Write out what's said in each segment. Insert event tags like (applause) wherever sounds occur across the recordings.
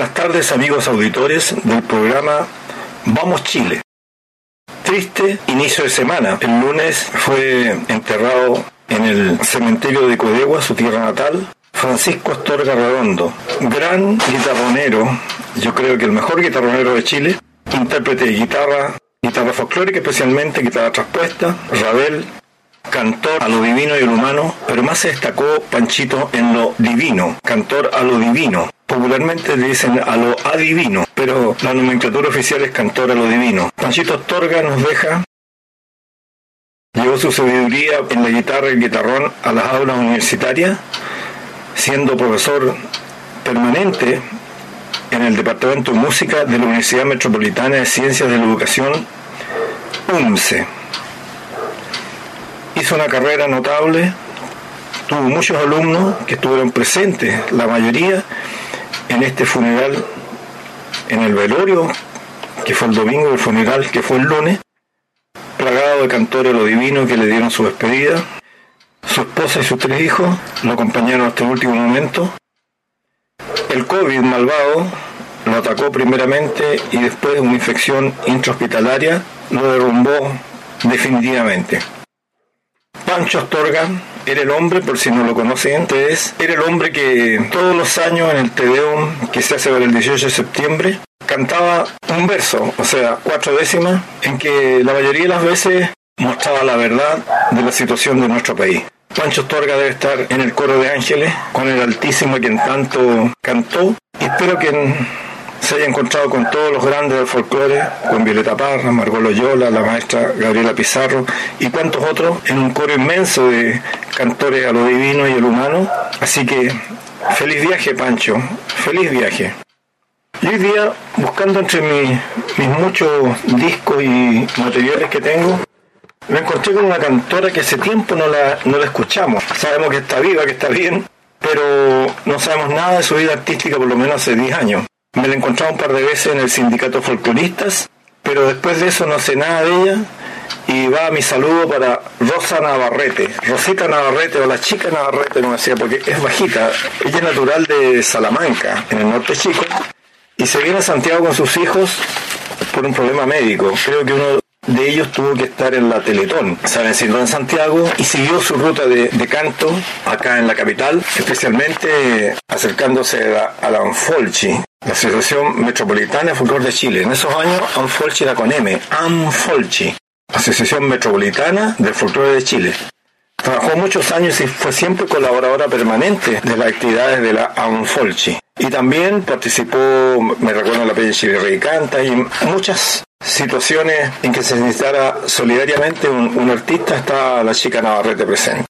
Buenas tardes amigos auditores del programa Vamos Chile. Triste inicio de semana. El lunes fue enterrado en el cementerio de Codegua, su tierra natal, Francisco Astorga Redondo, gran guitarronero, yo creo que el mejor guitarronero de Chile, intérprete de guitarra, guitarra folclórica especialmente, guitarra traspuesta, Ravel, cantor a lo divino y lo humano, pero más se destacó Panchito en lo divino, cantor a lo divino. Popularmente dicen a lo adivino, pero la nomenclatura oficial es cantor a lo divino. Panchito Astorga nos deja Llevó su sabiduría en la guitarra y el guitarrón a las aulas universitarias, siendo profesor permanente en el Departamento de Música de la Universidad Metropolitana de Ciencias de la Educación, UMCE. Hizo una carrera notable, tuvo muchos alumnos que estuvieron presentes, la mayoría, en este funeral, en el velorio, que fue el domingo, el funeral que fue el lunes, plagado de cantores lo divino que le dieron su despedida. Su esposa y sus tres hijos lo acompañaron hasta el último momento. El COVID malvado lo atacó primeramente y después una infección intrahospitalaria lo derrumbó definitivamente. Pancho Astorga era el hombre, por si no lo conocen ustedes, era el hombre que todos los años en el Tedeum que se hace para el 18 de septiembre cantaba un verso, o sea, cuatro décimas, en que la mayoría de las veces mostraba la verdad de la situación de nuestro país. Pancho Astorga debe estar en el coro de ángeles con el Altísimo quien tanto cantó y espero que se haya encontrado con todos los grandes del folclore, con Violeta Parra, Margot Loyola, la maestra Gabriela Pizarro y cuantos otros, en un coro inmenso de cantores a lo divino y lo humano. Así que feliz viaje, Pancho, feliz viaje. Y hoy día, buscando entre mis, mis muchos discos y materiales que tengo, me encontré con una cantora que hace tiempo no la, no la escuchamos. Sabemos que está viva, que está bien, pero no sabemos nada de su vida artística por lo menos hace 10 años. Me la he encontrado un par de veces en el sindicato folcloristas, pero después de eso no sé nada de ella. Y va mi saludo para Rosa Navarrete, Rosita Navarrete o la chica Navarrete, no decía, porque es bajita. Ella es natural de Salamanca, en el norte chico, y se viene a Santiago con sus hijos por un problema médico. Creo que uno de ellos tuvo que estar en la Teletón. Se vencido en Santiago y siguió su ruta de, de, canto acá en la capital, especialmente acercándose a, a la Anfolchi, la Asociación Metropolitana de Folclore de Chile. En esos años, Anfolchi era con M, Anfolchi, Asociación Metropolitana del Folclore de Chile. Trabajó muchos años y fue siempre colaboradora permanente de las actividades de la Anfolchi. Y también participó, me recuerdo, en la Peña Canta y muchas situaciones en que se necesitara solidariamente un, un artista, está la chica Navarrete presente.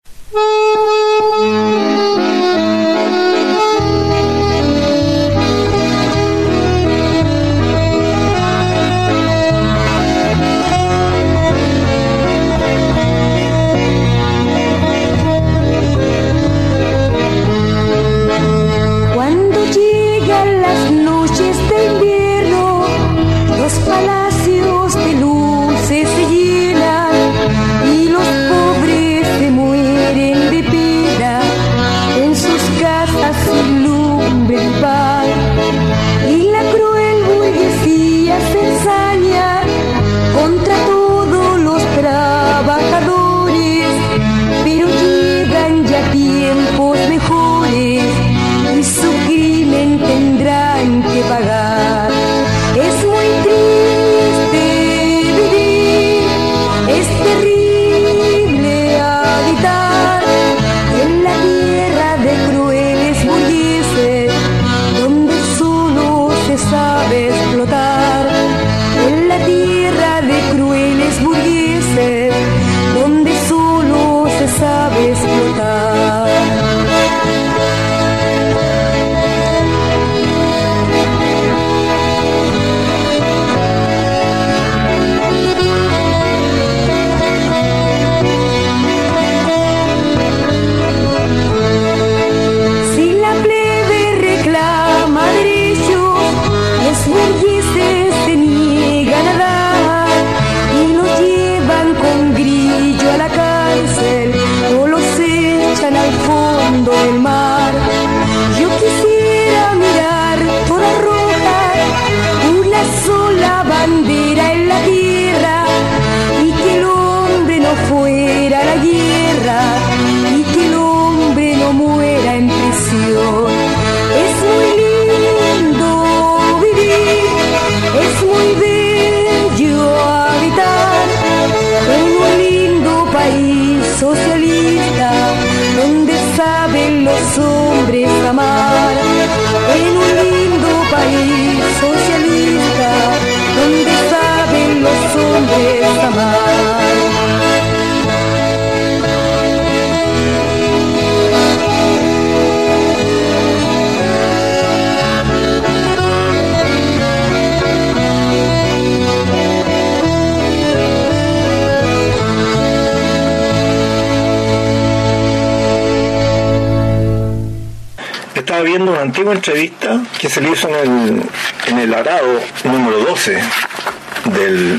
Antigua entrevista que se le hizo en el, en el arado número 12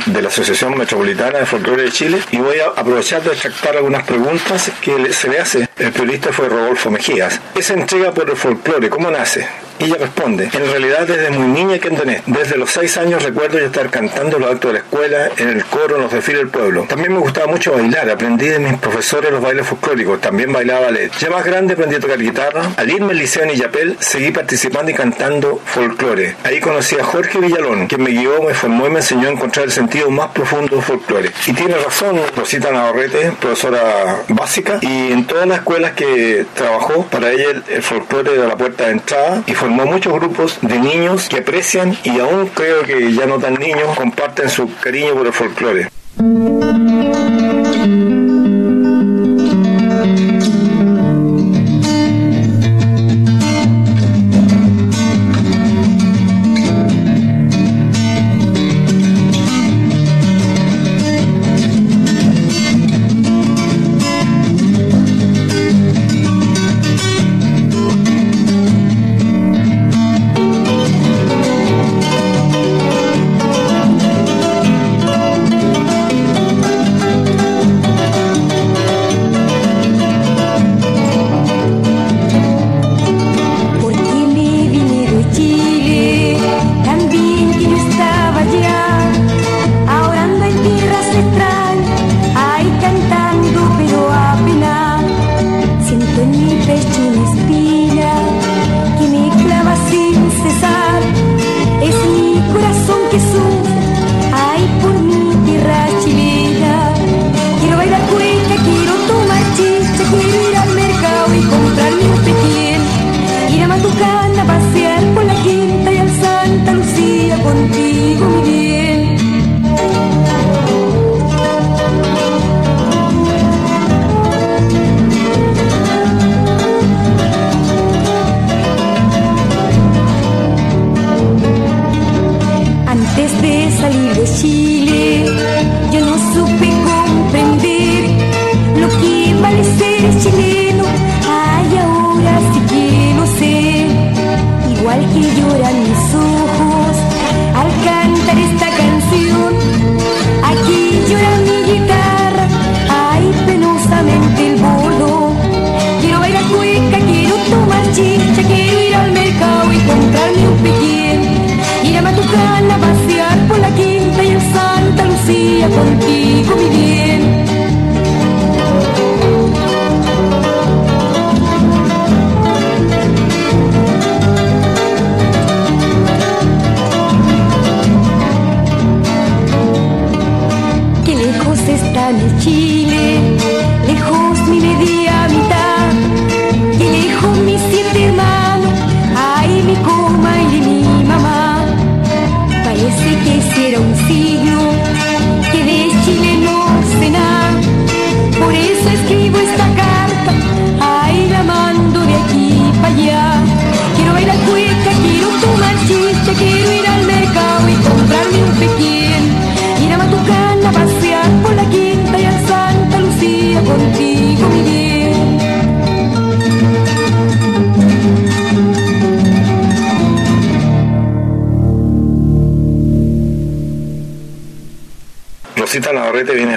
de la Asociación Metropolitana de Folclore de Chile y voy a aprovechar de extractar algunas preguntas que se le hace. El periodista fue Rodolfo Mejías. Esa entrega por el folclore, ¿cómo nace? Ella responde, en realidad desde muy niña que entendé, desde los seis años recuerdo ya estar cantando los actos escuela, en el coro, en los desfiles del pueblo. También me gustaba mucho bailar, aprendí de mis profesores los bailes folclóricos, también bailaba ballet. Ya más grande aprendí a tocar guitarra, al irme al liceo en Illapel seguí participando y cantando folclore. Ahí conocí a Jorge Villalón, quien me guió, me formó y me enseñó a encontrar el sentido más profundo del folclore. Y tiene razón Rosita Navarrete, profesora básica, y en todas las escuelas que trabajó, para ella el, el folclore era la puerta de entrada y formó muchos grupos de niños que aprecian y aún creo que ya no tan niños comparten su cariño por el folclore.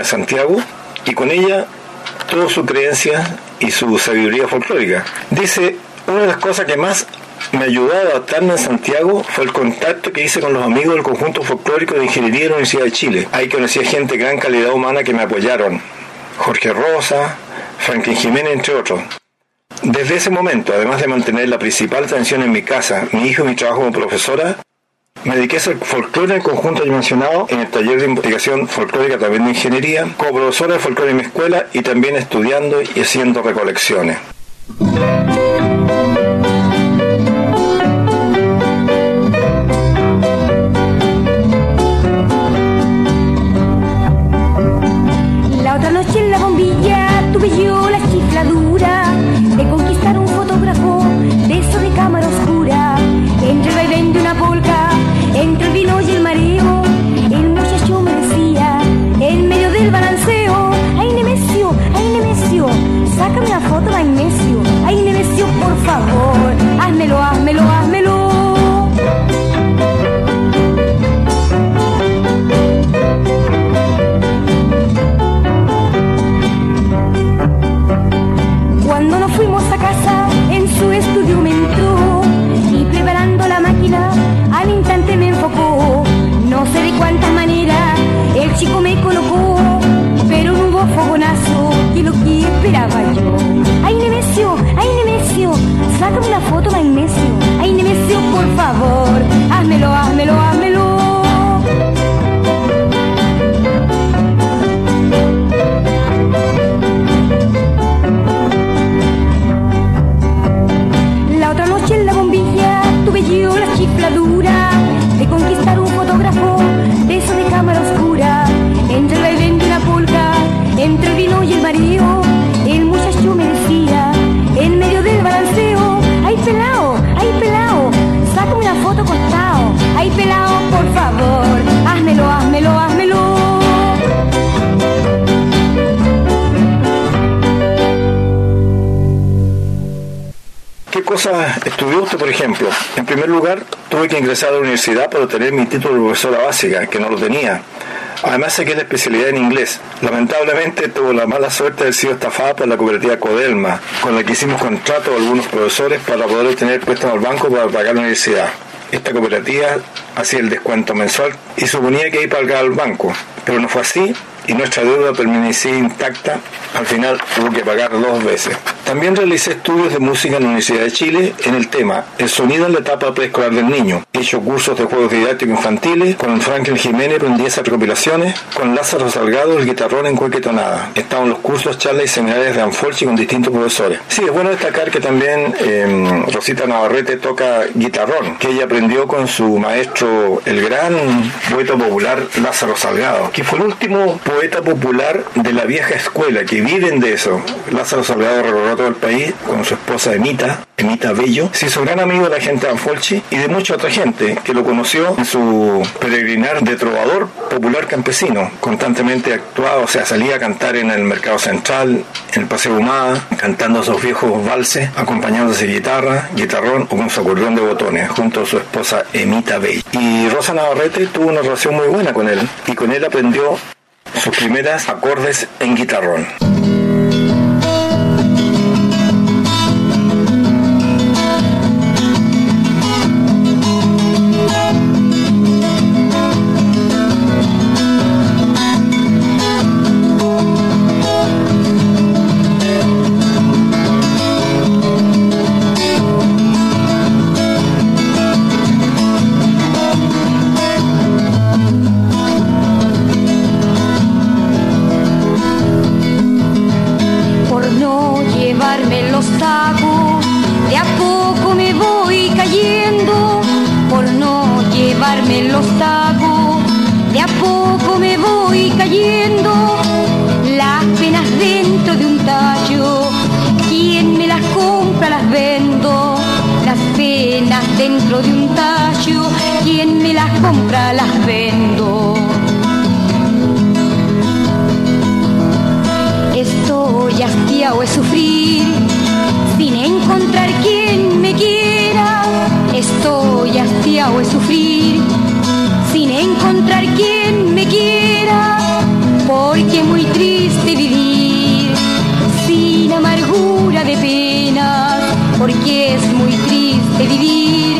Santiago y con ella toda su creencia y su sabiduría folclórica. Dice, una de las cosas que más me ayudó a adaptarme en Santiago fue el contacto que hice con los amigos del conjunto folclórico de Ingeniería de la Universidad de Chile. Ahí conocí a gente de gran calidad humana que me apoyaron. Jorge Rosa, Franklin Jiménez, entre otros. Desde ese momento, además de mantener la principal atención en mi casa, mi hijo y mi trabajo como profesora, me dediqué a hacer folclore en conjunto dimensionado en el taller de investigación folclórica también de ingeniería, como profesora de folclore en mi escuela y también estudiando y haciendo recolecciones. La otra noche en la bombilla tuve yo favor, házmelo, házmelo, házmelo. Cosas estudió usted, por ejemplo? En primer lugar, tuve que ingresar a la universidad para obtener mi título de profesora básica, que no lo tenía. Además, saqué la especialidad en inglés. Lamentablemente, tuve la mala suerte de haber sido estafada por la cooperativa Codelma, con la que hicimos contrato a algunos profesores para poder obtener préstamo al banco para pagar la universidad. Esta cooperativa hacía el descuento mensual y suponía que iba a pagar al banco, pero no fue así y nuestra deuda permanecía intacta. Al final tuvo que pagar dos veces. También realicé estudios de música en la Universidad de Chile en el tema El sonido en la etapa preescolar del niño. He hecho cursos de juegos didácticos infantiles, con Franklin Jiménez aprendí esas recopilaciones, con Lázaro Salgado el guitarrón en cueca tonada. Estaban los cursos, charlas y seminarios de Anfolchi con distintos profesores. Sí, es bueno destacar que también eh, Rosita Navarrete toca guitarrón, que ella aprendió con su maestro, el gran poeta popular Lázaro Salgado, que fue el último poeta popular de la vieja escuela, que viven de eso. Lázaro Salgado recorrió todo el país con su esposa Emita, Emita Bello. Se hizo gran amigo de la gente de Anfolchi y de mucha otra gente que lo conoció en su peregrinar de trovador popular campesino. Constantemente actuaba, o sea, salía a cantar en el Mercado Central, en el Paseo Humada, cantando esos viejos valses, acompañándose de guitarra, guitarrón o con su acordeón de botones, junto a su esposa Emita Bello. Y Rosa Navarrete tuvo una relación muy buena con él y con él aprendió sus primeras acordes en guitarrón. e vivi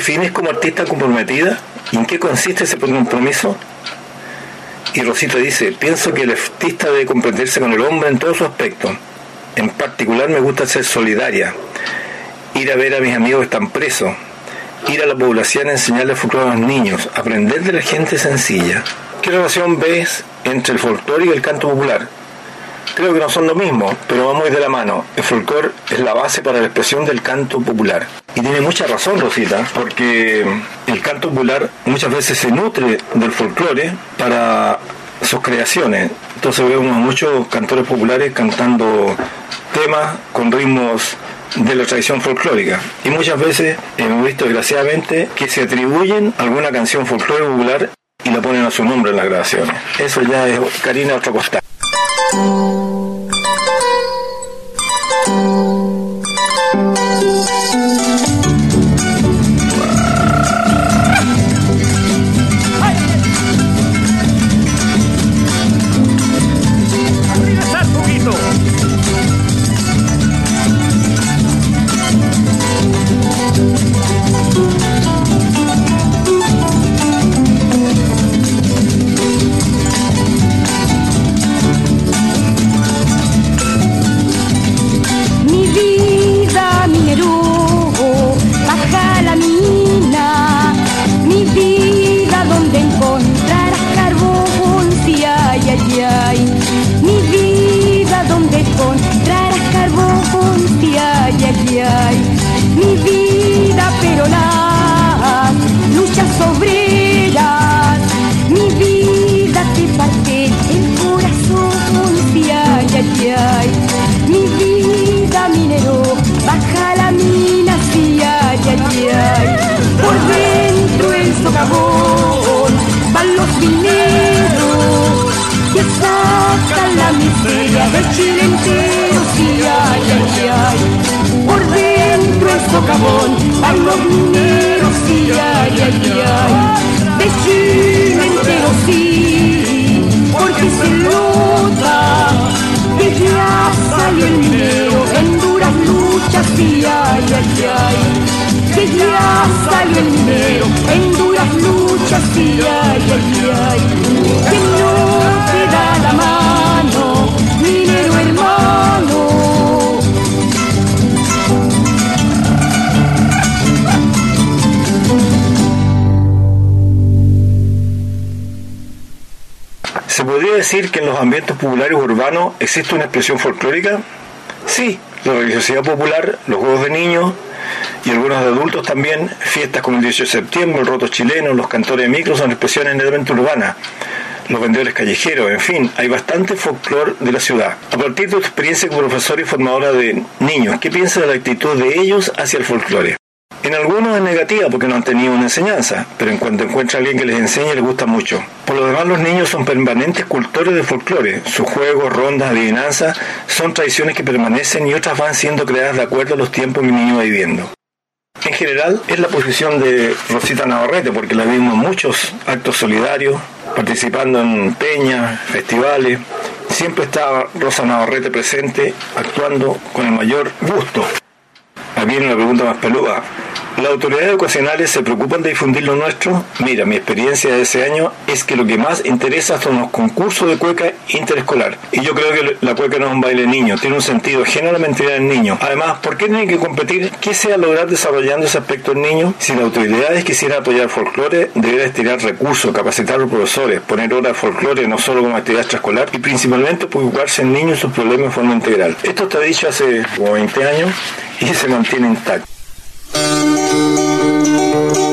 defines como artista comprometida? ¿Y en qué consiste ese compromiso? Y Rosita dice, pienso que el artista debe comprenderse con el hombre en todos sus aspectos. En particular me gusta ser solidaria, ir a ver a mis amigos que están presos, ir a la población a enseñarle folclore a los niños, aprender de la gente sencilla. ¿Qué relación ves entre el folclore y el canto popular? Creo que no son lo mismo, pero van muy de la mano. El folclore es la base para la expresión del canto popular. Y tiene mucha razón Rosita, porque el canto popular muchas veces se nutre del folclore para sus creaciones. Entonces vemos muchos cantores populares cantando temas con ritmos de la tradición folclórica. Y muchas veces hemos visto desgraciadamente que se atribuyen alguna canción folclórica popular y la ponen a su nombre en las grabaciones. Eso ya es Karina otra costa. Chile entero, sí, ay, ay, ay. Por dentro el socavón, van los mineros, sí, ay, ay, ay. De Chile entero, sí, porque se nota que ya salió el minero en duras luchas, sí, ay, ay, ay. Que ya salió el minero en duras luchas, sí, ay, ay, ay. Que no te da la mano, podría decir que en los ambientes populares urbanos existe una expresión folclórica? Sí, la religiosidad popular, los juegos de niños y algunos de adultos también, fiestas como el 18 de septiembre, el roto chileno, los cantores de micro son expresiones netamente urbanas, los vendedores callejeros, en fin, hay bastante folclore de la ciudad. A partir de tu experiencia como profesora y formadora de niños, ¿qué piensas de la actitud de ellos hacia el folclore? En algunos es negativa porque no han tenido una enseñanza, pero en cuanto encuentra a alguien que les enseñe les gusta mucho. Por lo demás los niños son permanentes cultores de folclore. Sus juegos, rondas, adivinanzas son tradiciones que permanecen y otras van siendo creadas de acuerdo a los tiempos que el niño va viviendo. En general es la posición de Rosita Navarrete porque la vimos en muchos actos solidarios, participando en peñas, festivales. Siempre estaba Rosa Navarrete presente, actuando con el mayor gusto. Aquí viene una pregunta más peluda. ¿Las autoridades educacionales se preocupan de difundir lo nuestro? Mira, mi experiencia de ese año es que lo que más interesa son los concursos de cueca interescolar. Y yo creo que la cueca no es un baile niño, tiene un sentido generalmente del niño. Además, ¿por qué tienen que competir? ¿Qué se va a lograr desarrollando ese aspecto en niño? Si las autoridades quisieran apoyar folclore, debería estirar recursos, capacitar a los profesores, poner horas de folclore no solo como actividad extraescolar y principalmente preocuparse en niños y sus problemas de forma integral. Esto está dicho hace como 20 años y se mantiene intacto. Cuatro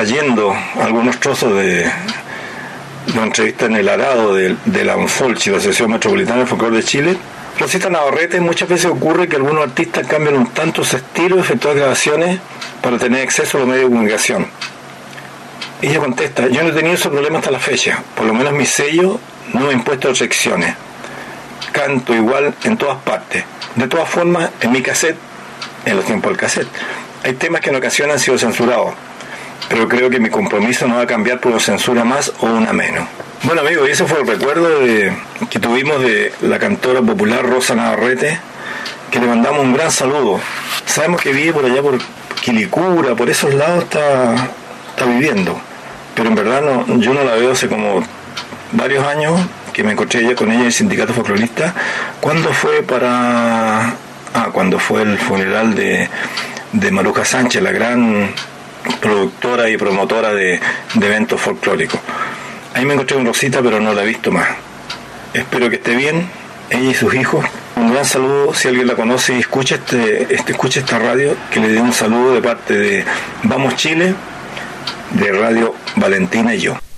extrayendo algunos trozos de, una entrevista en el arado de, de la UNFOLCHI, la Asociación Metropolitana de Folclore de Chile, Rosita Navarrete, muchas veces ocurre que algunos artistas cambian un tanto su estilo de efectuar grabaciones para tener acceso a los medios de comunicación. Ella contesta, yo no he tenido ese problema hasta la fecha, por lo menos mi sello no ha impuesto restricciones. Canto igual en todas partes. De todas formas, en mi cassette en los tiempos del cassette. Hay temas que en ocasiones han sido censurados, pero creo que mi compromiso no va a cambiar por censura más o una menos. Bueno amigos, y ese fue el recuerdo que tuvimos de la cantora popular Rosa Navarrete, que le mandamos un gran saludo. Sabemos que vive por allá por Quilicura, por esos lados está, está viviendo, pero en verdad no, yo no la veo hace como varios años que me encontré ella con ella en el sindicato folclorista. ¿Cuándo fue para Ah, cuando fue el funeral de, de Maruja Sánchez, la gran productora y promotora de, eventos folclóricos. Ahí me encontré con Rosita, pero no la he visto más. Espero que esté bien, ella y sus hijos. Un gran saludo, si alguien la conoce y escucha, este, este, escucha esta radio, que le dé un saludo de parte de Vamos Chile, de Radio Valentina y yo.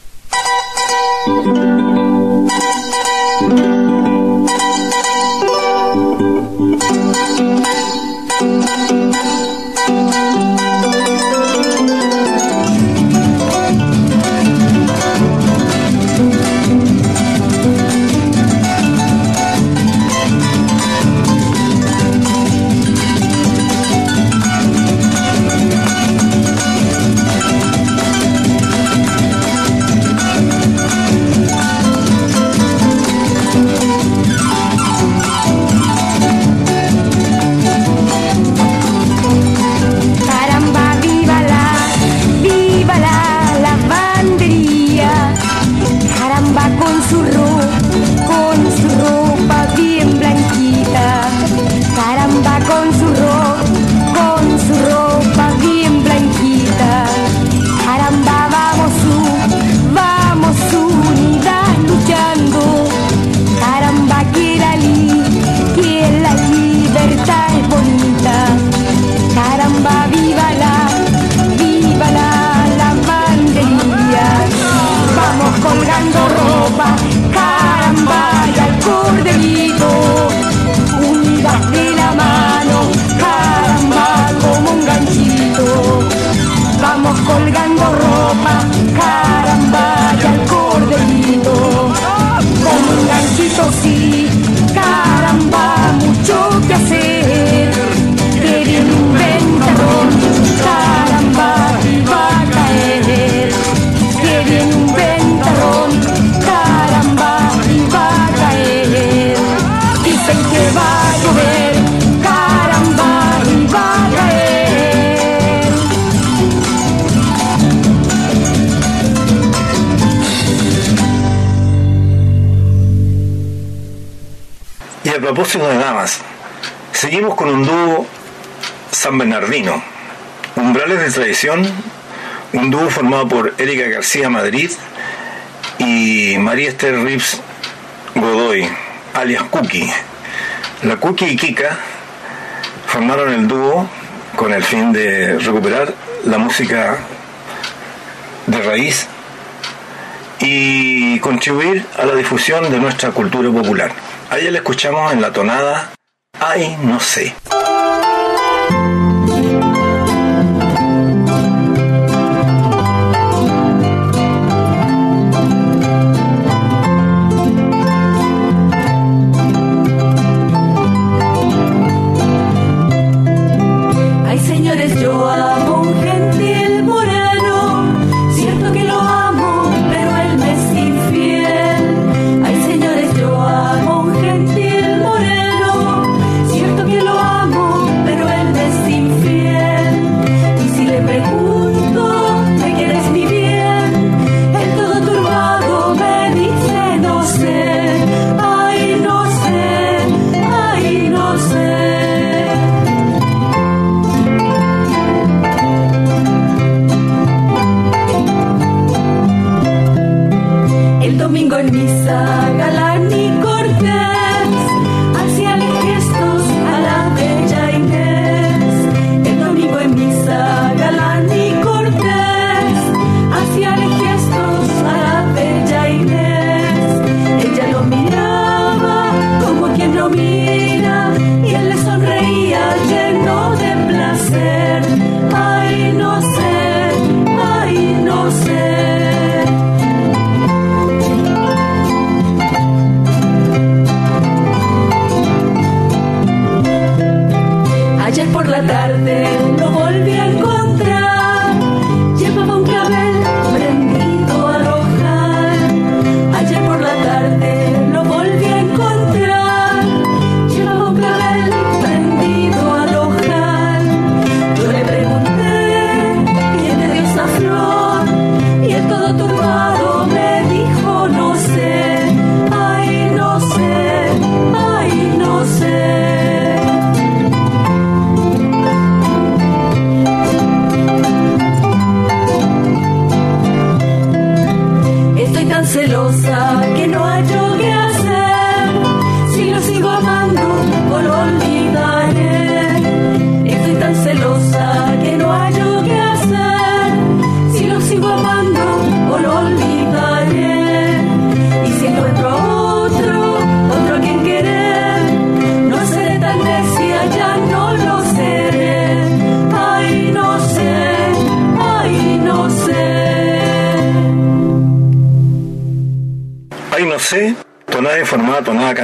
Bernardino, Umbrales de Tradición, un dúo formado por Erika García Madrid y María Esther Rips Godoy, alias Cookie. La Cookie y Kika formaron el dúo con el fin de recuperar la música de raíz y contribuir a la difusión de nuestra cultura popular. A ella la escuchamos en la tonada Ay, no sé.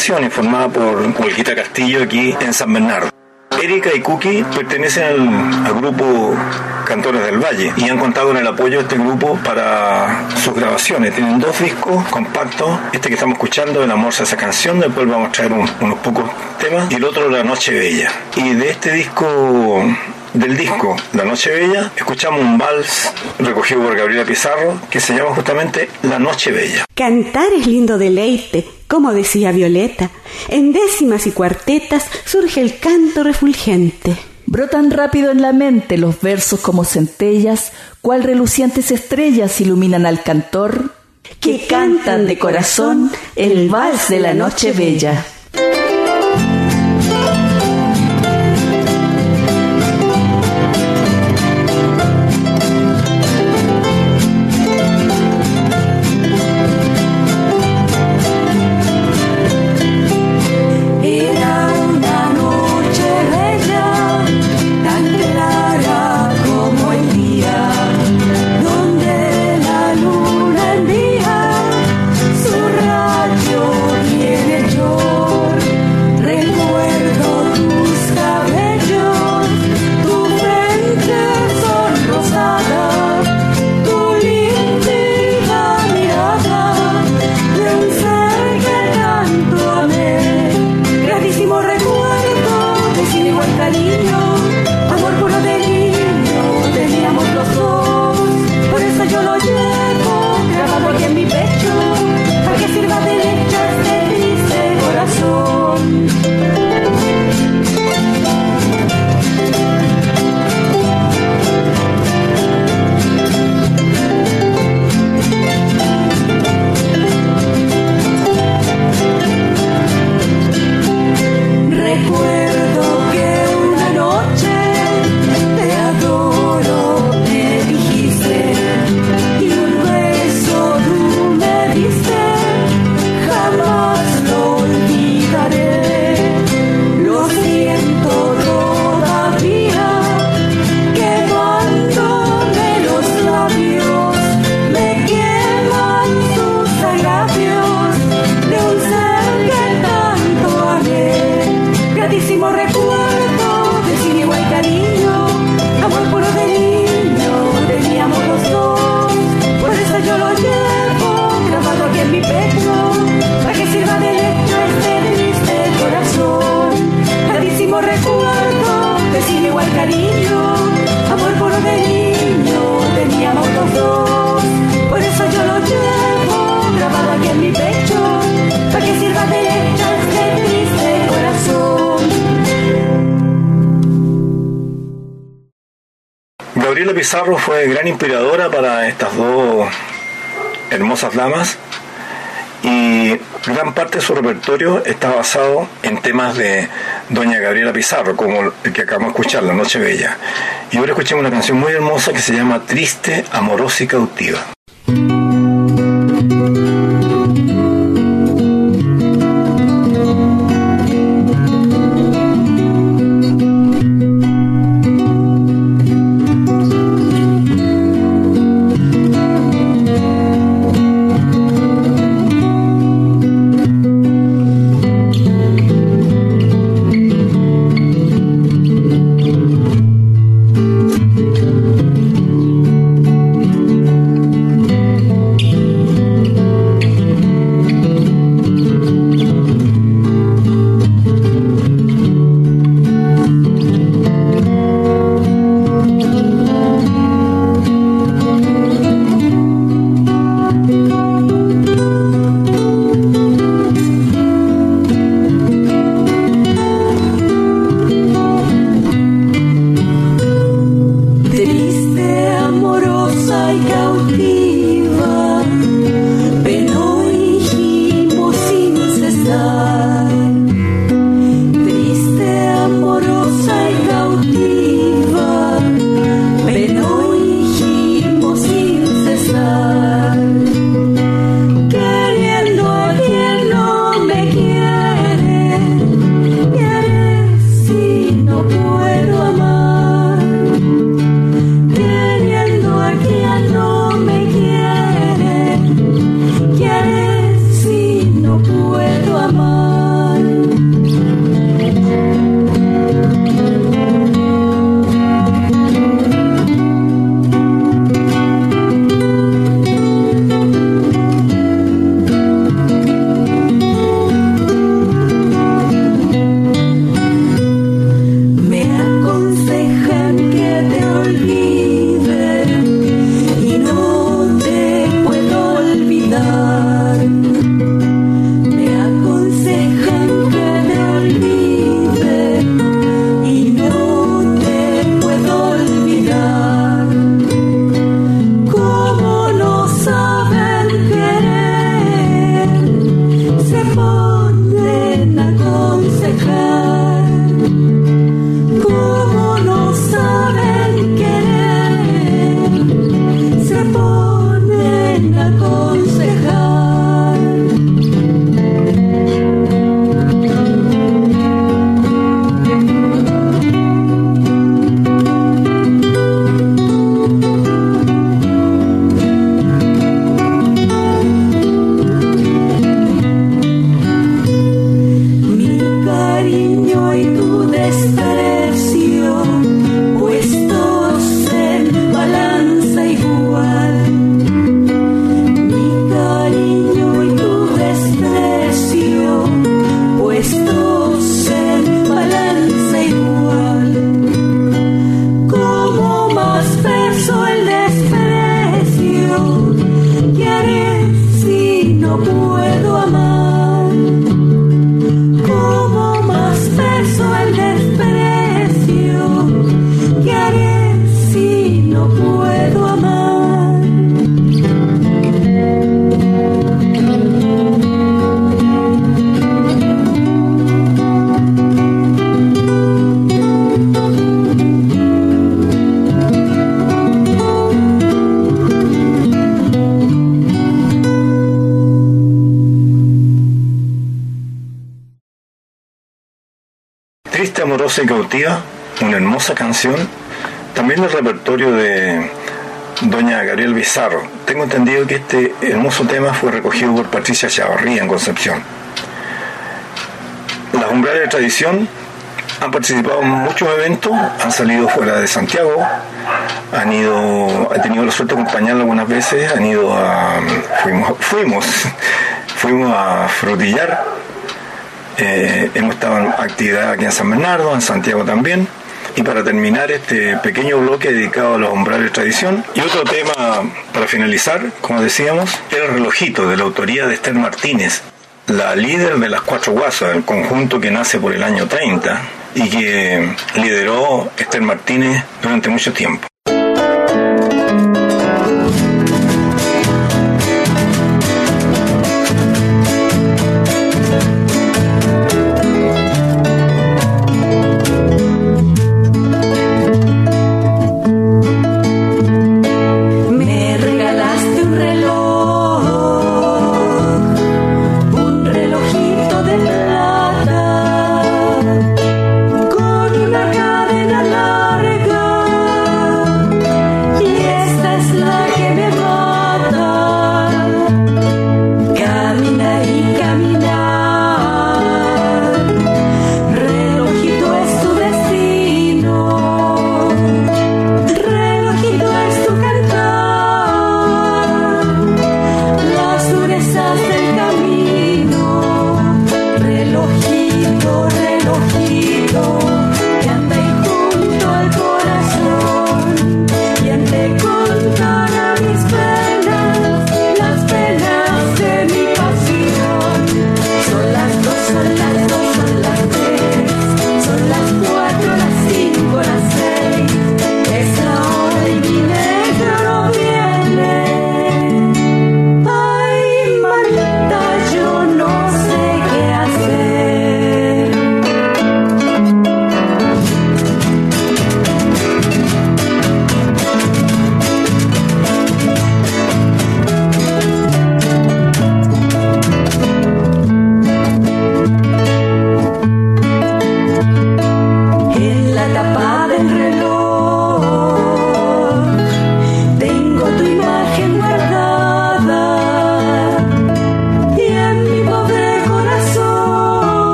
Canción, informada por Olguita Castillo aquí en San Bernardo. Erika y Cookie pertenecen al, al grupo Cantores del Valle y han contado con el apoyo de este grupo para sus grabaciones. Tienen dos discos compactos, este que estamos escuchando, El amor se esa canción, cual vamos a traer un- unos pocos temas, y el otro, La Noche Bella. Y de este disco del disco La Noche Bella, escuchamos un vals recogido por Gabriela Pizarro que se llama justamente La Noche Bella. Cantar es lindo deleite, como decía Violeta. En décimas y cuartetas surge el canto refulgente. Brotan rápido en la mente los versos como centellas, cual relucientes estrellas iluminan al cantor, que cantan de corazón el vals de la noche bella. Fue gran inspiradora para estas dos hermosas damas y gran parte de su repertorio está basado en temas de doña Gabriela Pizarro, como el que acabamos de escuchar, La Noche Bella. Y ahora escuchemos una canción muy hermosa que se llama Triste, Amorosa y Cautiva. Triste, amorosa y cautiva, una hermosa canción. También el repertorio de doña Gabriel Bizarro. Tengo entendido que este hermoso tema fue recogido por Patricia Chavarría en Concepción. Las umbrales de tradición han participado en muchos eventos, han salido fuera de Santiago, han ido, he tenido la suerte de acompañarlo algunas veces, han ido a, fuimos, fuimos, (laughs) fuimos a Frutillar, eh, hemos estado en actividad aquí en San Bernardo, en Santiago también, y para terminar este pequeño bloque dedicado a los umbrales tradición, y otro tema para finalizar, como decíamos, el relojito de la autoría de Esther Martínez, la líder de las Cuatro Guasas, el conjunto que nace por el año 30 y que lideró Esther Martínez durante mucho tiempo.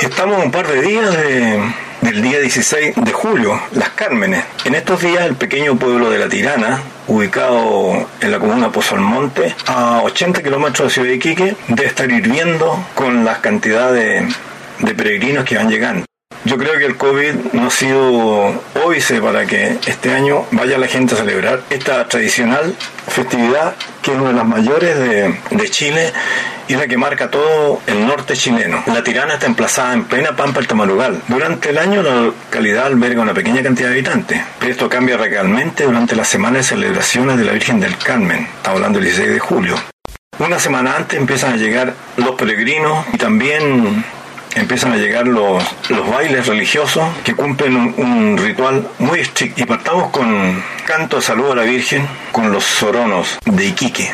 Estamos un par de días del día 16 de julio, Las Cármenes. En estos días el pequeño pueblo de La Tirana, ubicado en la comuna Pozo Almonte, a 80 kilómetros de Ciudad de Iquique, debe estar hirviendo con las cantidades de peregrinos que van llegando. Yo creo que el COVID no ha sido óbice para que este año vaya la gente a celebrar esta tradicional festividad que es una de las mayores de, de Chile y la que marca todo el norte chileno. La Tirana está emplazada en plena pampa del Tamarugal. Durante el año la localidad alberga una pequeña cantidad de habitantes, pero esto cambia radicalmente durante las semanas de celebraciones de la Virgen del Carmen, hablando del 16 de julio. Una semana antes empiezan a llegar los peregrinos y también empiezan a llegar los, los bailes religiosos que cumplen un, un, ritual muy estricto. Y partamos con canto de saludo a la Virgen con los soronos de Iquique.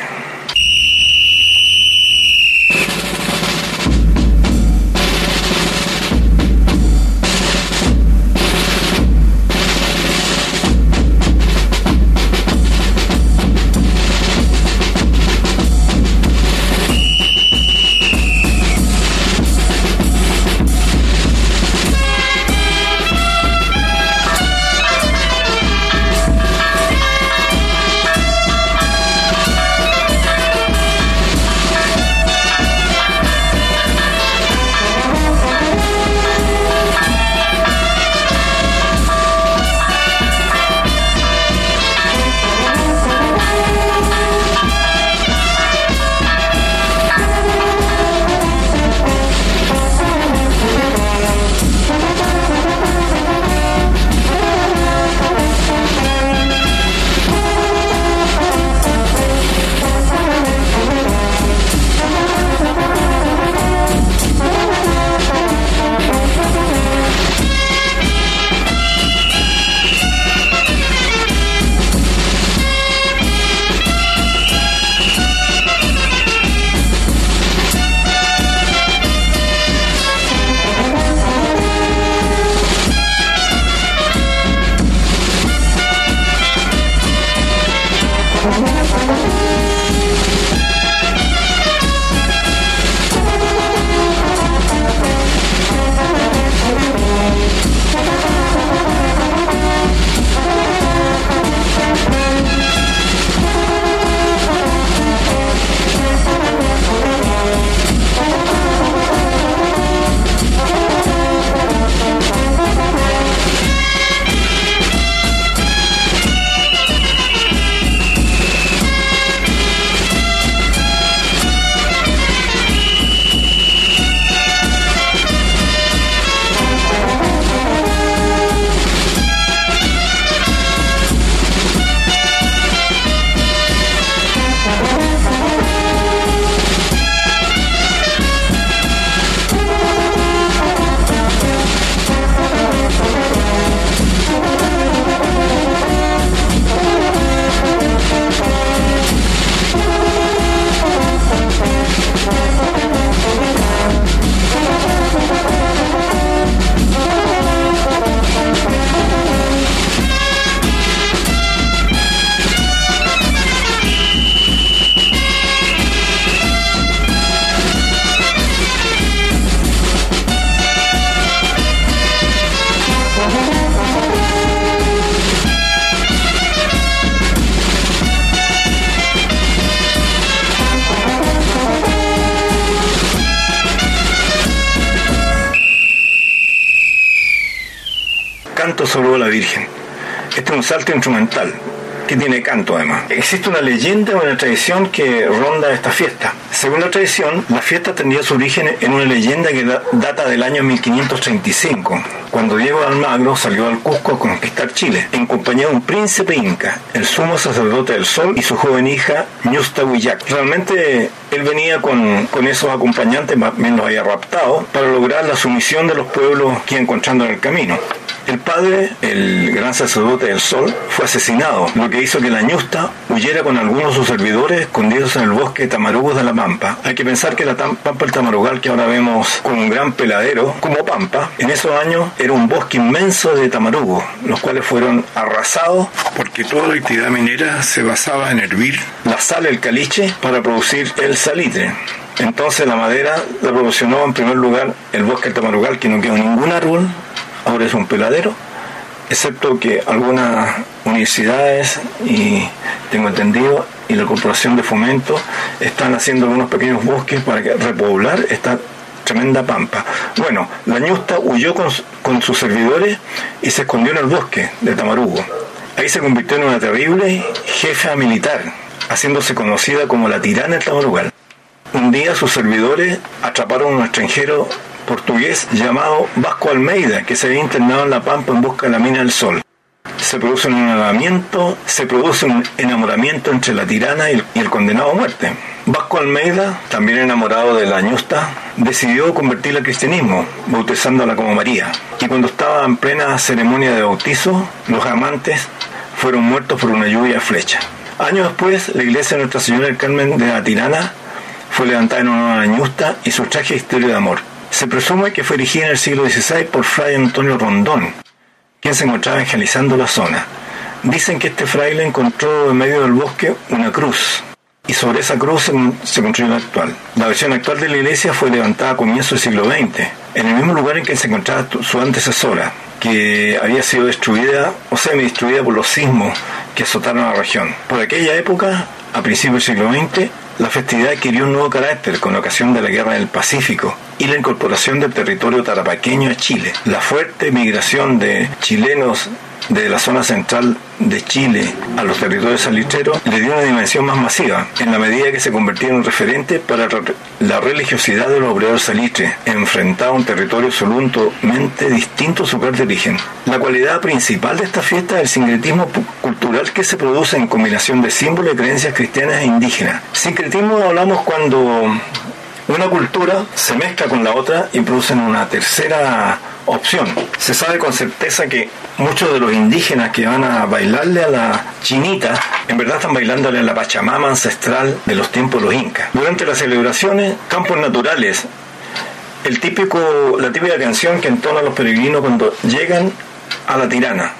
Bonito saludo a la Virgen. Este es un salto instrumental, que tiene canto además. Existe una leyenda o una tradición que ronda esta fiesta. Según la tradición, la fiesta tendría su origen en una leyenda que data del año 1535, cuando Diego de Almagro salió al Cusco a conquistar Chile, en compañía de un príncipe inca, el sumo sacerdote del sol y su joven hija Ñusta Huillac. Realmente él venía con, con esos acompañantes, más bien los había raptado, para lograr la sumisión de los pueblos que iba encontrando en el camino. El padre, el gran sacerdote del sol, fue asesinado, lo que hizo que la ñusta huyera con algunos de sus servidores escondidos en el bosque de Tamarugos de la Pampa. Hay que pensar que la Pampa del Tamarugal, que ahora vemos con un gran peladero como Pampa, en esos años era un bosque inmenso de tamarugos, los cuales fueron arrasados porque toda la actividad minera se basaba en hervir la sal, el caliche, para producir el salitre. Entonces la madera la proporcionó en primer lugar el bosque del Tamarugal, que no quedó ningún árbol, ahora es un peladero, excepto que algunas universidades, y tengo entendido, y la Corporación de Fomento están haciendo algunos pequeños bosques para repoblar esta tremenda pampa. Bueno, la ñusta huyó con, con sus servidores y se escondió en el bosque de Tamarugo. Ahí se convirtió en una terrible jefa militar, haciéndose conocida como la tirana del Tamarugal. Un día sus servidores atraparon a un extranjero portugués llamado Vasco Almeida, que se había internado en La Pampa en busca de la mina del sol. Se produce un enamoramiento, se produce un enamoramiento entre la tirana y el, condenado a muerte. Vasco Almeida, también enamorado de la ñusta, decidió convertirla al cristianismo, bautizándola como María. Y cuando estaba en plena ceremonia de bautizo, los amantes fueron muertos por una lluvia de flecha. Años después, la iglesia de Nuestra Señora del Carmen de la Tirana fue levantada en honor a la ñusta y su traje historia de amor. Se presume que fue erigida en el siglo XVI por Fray Antonio Rondón, quien se encontraba evangelizando la zona. Dicen que este fraile encontró en medio del bosque una cruz, y sobre esa cruz se construyó la actual. La versión actual de la iglesia fue levantada a comienzos del siglo XX, en el mismo lugar en que se encontraba su antecesora, que había sido destruida o semi-destruida por los sismos que azotaron la región. Por aquella época, a principios del siglo XX, la festividad adquirió un nuevo carácter con ocasión de la Guerra del Pacífico y la incorporación del territorio tarapaqueño a Chile. La fuerte migración de chilenos de la zona central de Chile a los territorios salitreros le dio una dimensión más masiva, en la medida que se convertía en un referente para la religiosidad de los obreros salitres, enfrentado a un territorio absolutamente distinto a su lugar de origen. La cualidad principal de esta fiesta es el sincretismo cultural que se produce en combinación de símbolos y creencias cristianas e indígenas. Sincretismo hablamos cuando una cultura se mezcla con la otra y producen una tercera opción. Se sabe con certeza que muchos de los indígenas que van a bailarle a la chinita, en verdad están bailándole a la Pachamama ancestral de los tiempos de los incas. Durante las celebraciones, campos naturales, el típico, la típica canción que entonan los peregrinos cuando llegan a la tirana.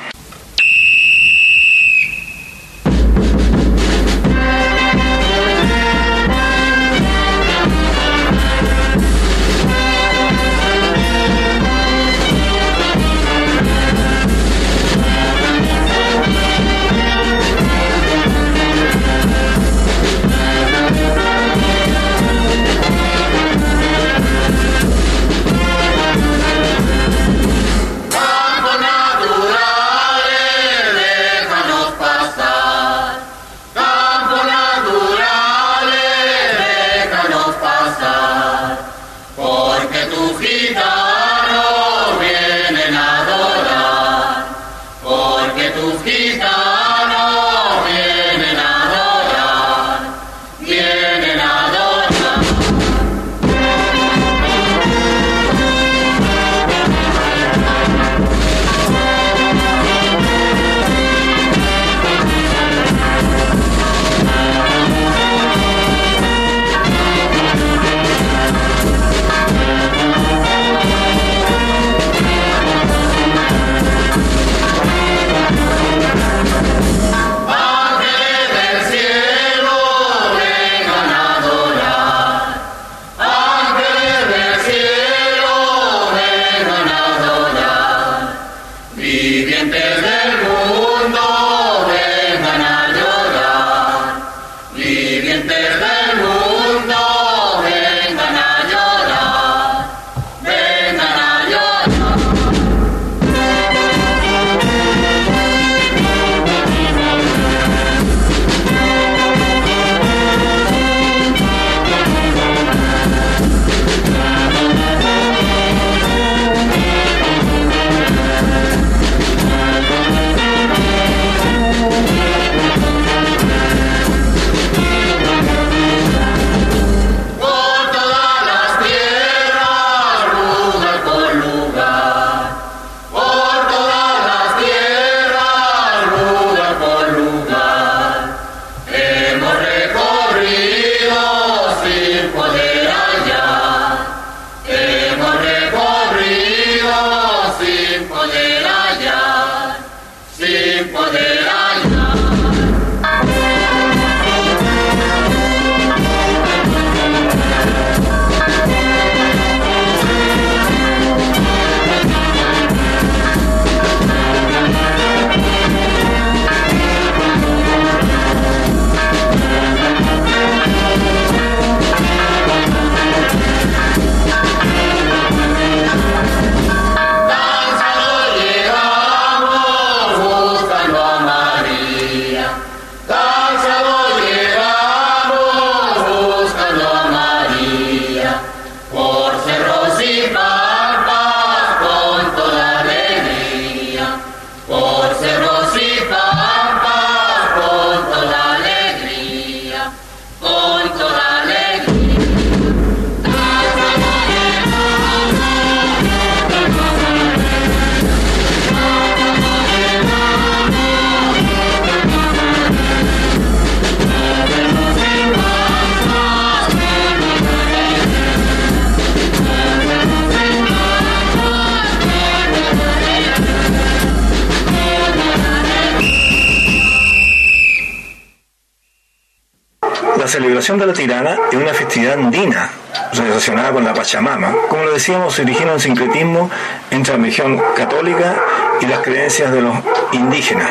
Celebración de la tirana es una festividad andina relacionada con la Pachamama. Como lo decíamos, se origina un sincretismo entre la religión católica y las creencias de los indígenas.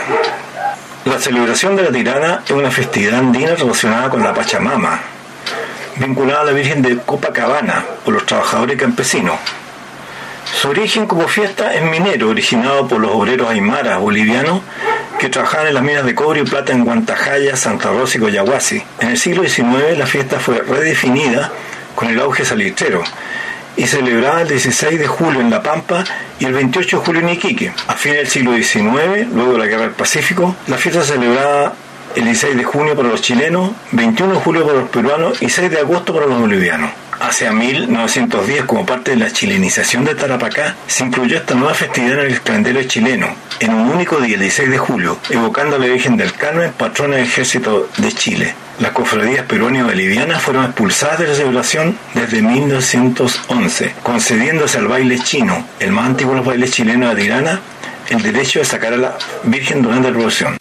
La celebración de la tirana es una festividad andina relacionada con la Pachamama, vinculada a la Virgen de Copacabana por los trabajadores campesinos. Su origen como fiesta es minero, originado por los obreros aymaras bolivianos que trabajaban en las minas de cobre y plata en Guantajaya, Santa Rosa y Coyahuasi. En el siglo XIX la fiesta fue redefinida con el auge salitrero y celebrada el 16 de julio en La Pampa y el 28 de julio en Iquique. A fines del siglo XIX, luego de la Guerra del Pacífico, la fiesta se celebraba el 16 de junio para los chilenos, 21 de julio para los peruanos y 6 de agosto para los bolivianos. Hacia 1910, como parte de la chilenización de Tarapacá, se incluyó esta nueva festividad en el calendario chileno, en un único día, el 16 de julio, evocando a la Virgen del Carmen, patrona del ejército de Chile. Las cofradías peruanas y bolivianas fueron expulsadas de la celebración desde 1911, concediéndose al baile chino, el más antiguo de los bailes chilenos de Tirana, el derecho de sacar a la Virgen durante la revolución.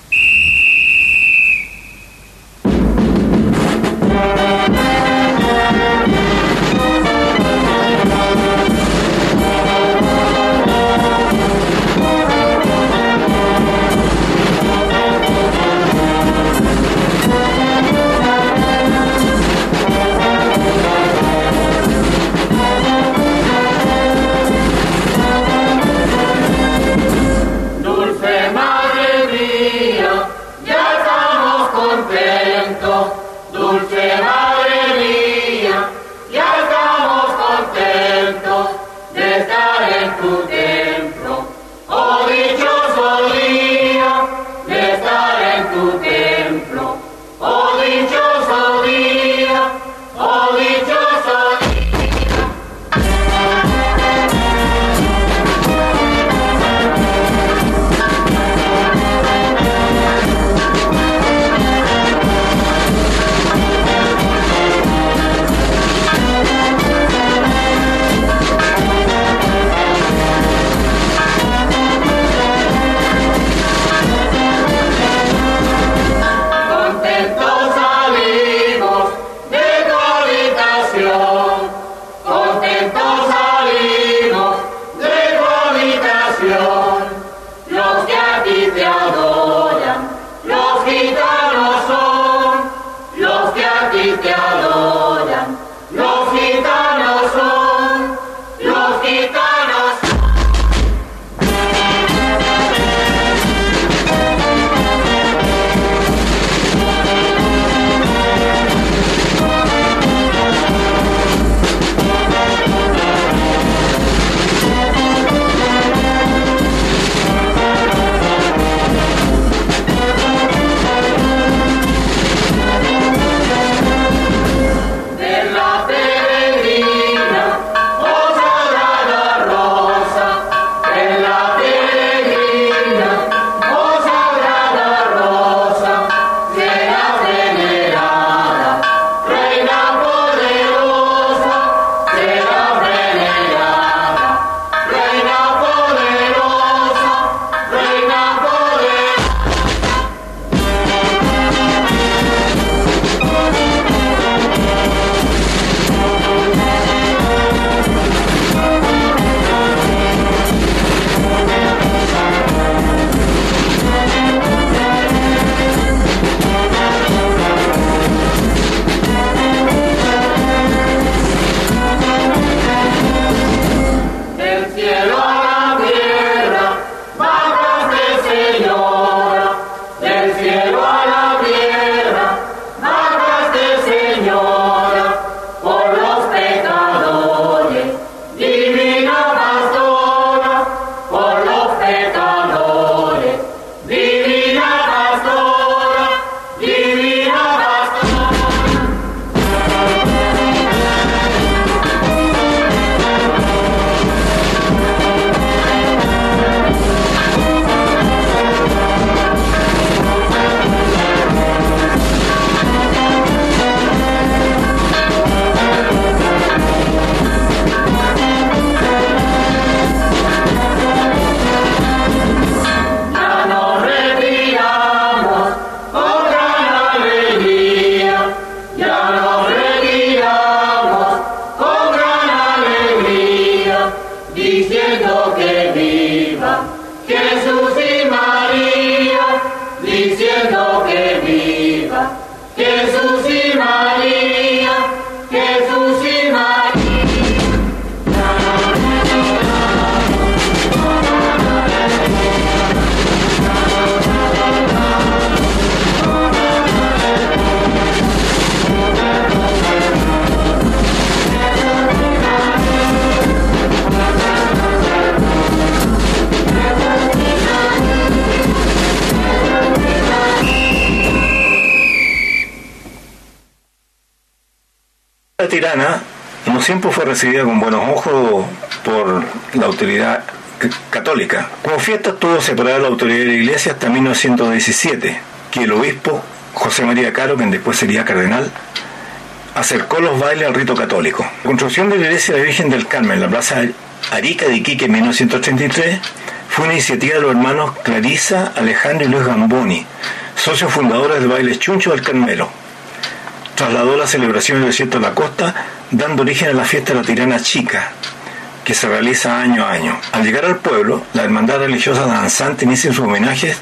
Siempre fue recibida con buenos ojos por la autoridad católica. Como fiesta estuvo separada la autoridad de la iglesia hasta 1917, que el obispo José María Caro, quien después sería cardenal, acercó los bailes al rito católico. La construcción de la iglesia de la Virgen del Carmen en la plaza Arica de Iquique en 1933 fue una iniciativa de los hermanos Clarisa, Alejandro y Luis Gamboni, socios fundadores del baile Chuncho del Carmelo. Trasladó la celebración del desierto de la costa, dando origen a la fiesta de la Tirana Chica, que se realiza año a año. Al llegar al pueblo, la hermandad religiosa danzante inicia sus homenajes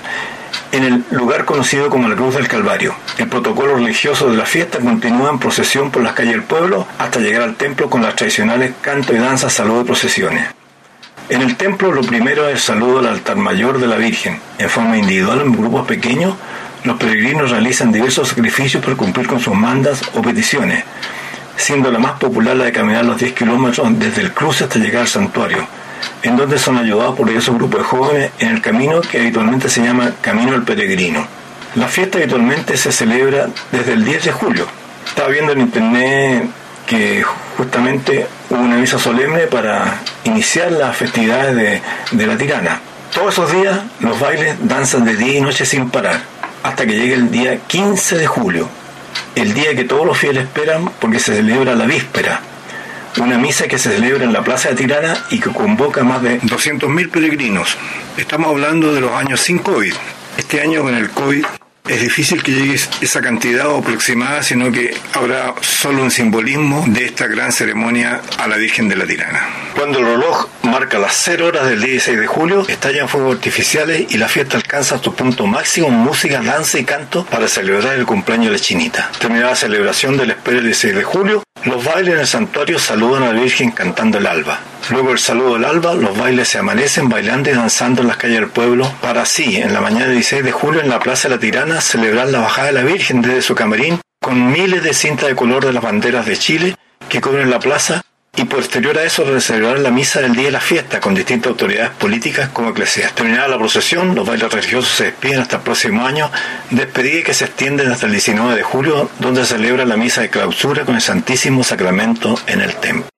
en el lugar conocido como la Cruz del Calvario. El protocolo religioso de la fiesta continúa en procesión por las calles del pueblo hasta llegar al templo con las tradicionales canto y danza, saludo y procesiones. En el templo lo primero es el saludo al altar mayor de la Virgen. En forma individual en grupos pequeños, los peregrinos realizan diversos sacrificios para cumplir con sus mandas o peticiones, siendo la más popular la de caminar los 10 kilómetros desde el cruce hasta llegar al santuario, en donde son ayudados por diversos grupos de jóvenes en el camino que habitualmente se llama Camino del Peregrino. La fiesta habitualmente se celebra desde el 10 de julio. Estaba viendo en internet que justamente hubo una misa solemne para iniciar las festividades de, de la tirana. Todos esos días los bailes danzan de día y noche sin parar, hasta que llegue el día 15 de julio, el día que todos los fieles esperan porque se celebra la víspera, una misa que se celebra en la Plaza de Tirana y que convoca más de 200.000 peregrinos. Estamos hablando de los años sin COVID. Este año con el COVID es difícil que llegue esa cantidad aproximada, sino que habrá solo un simbolismo de esta gran ceremonia a la Virgen de la Tirana. Cuando el reloj marca las 0 horas del 16 de julio, estallan fuegos artificiales y la fiesta alcanza su punto máximo música, danza y canto para celebrar el cumpleaños de la chinita. Terminada la celebración del espera del 16 de julio, los bailes en el santuario saludan a la Virgen cantando el alba. Luego del saludo del alba, los bailes se amanecen bailando y danzando en las calles del pueblo para así, en la mañana del 16 de julio, en la Plaza de la Tirana, celebrar la bajada de la Virgen desde su camarín con miles de cintas de color de las banderas de Chile que cubren la plaza y posterior a eso celebrar la misa del día de la fiesta con distintas autoridades políticas como eclesiásticas. Terminada la procesión, los bailes religiosos se despiden hasta el próximo año, despedida que se extienden hasta el 19 de julio, donde se celebra la misa de clausura con el Santísimo Sacramento en el templo.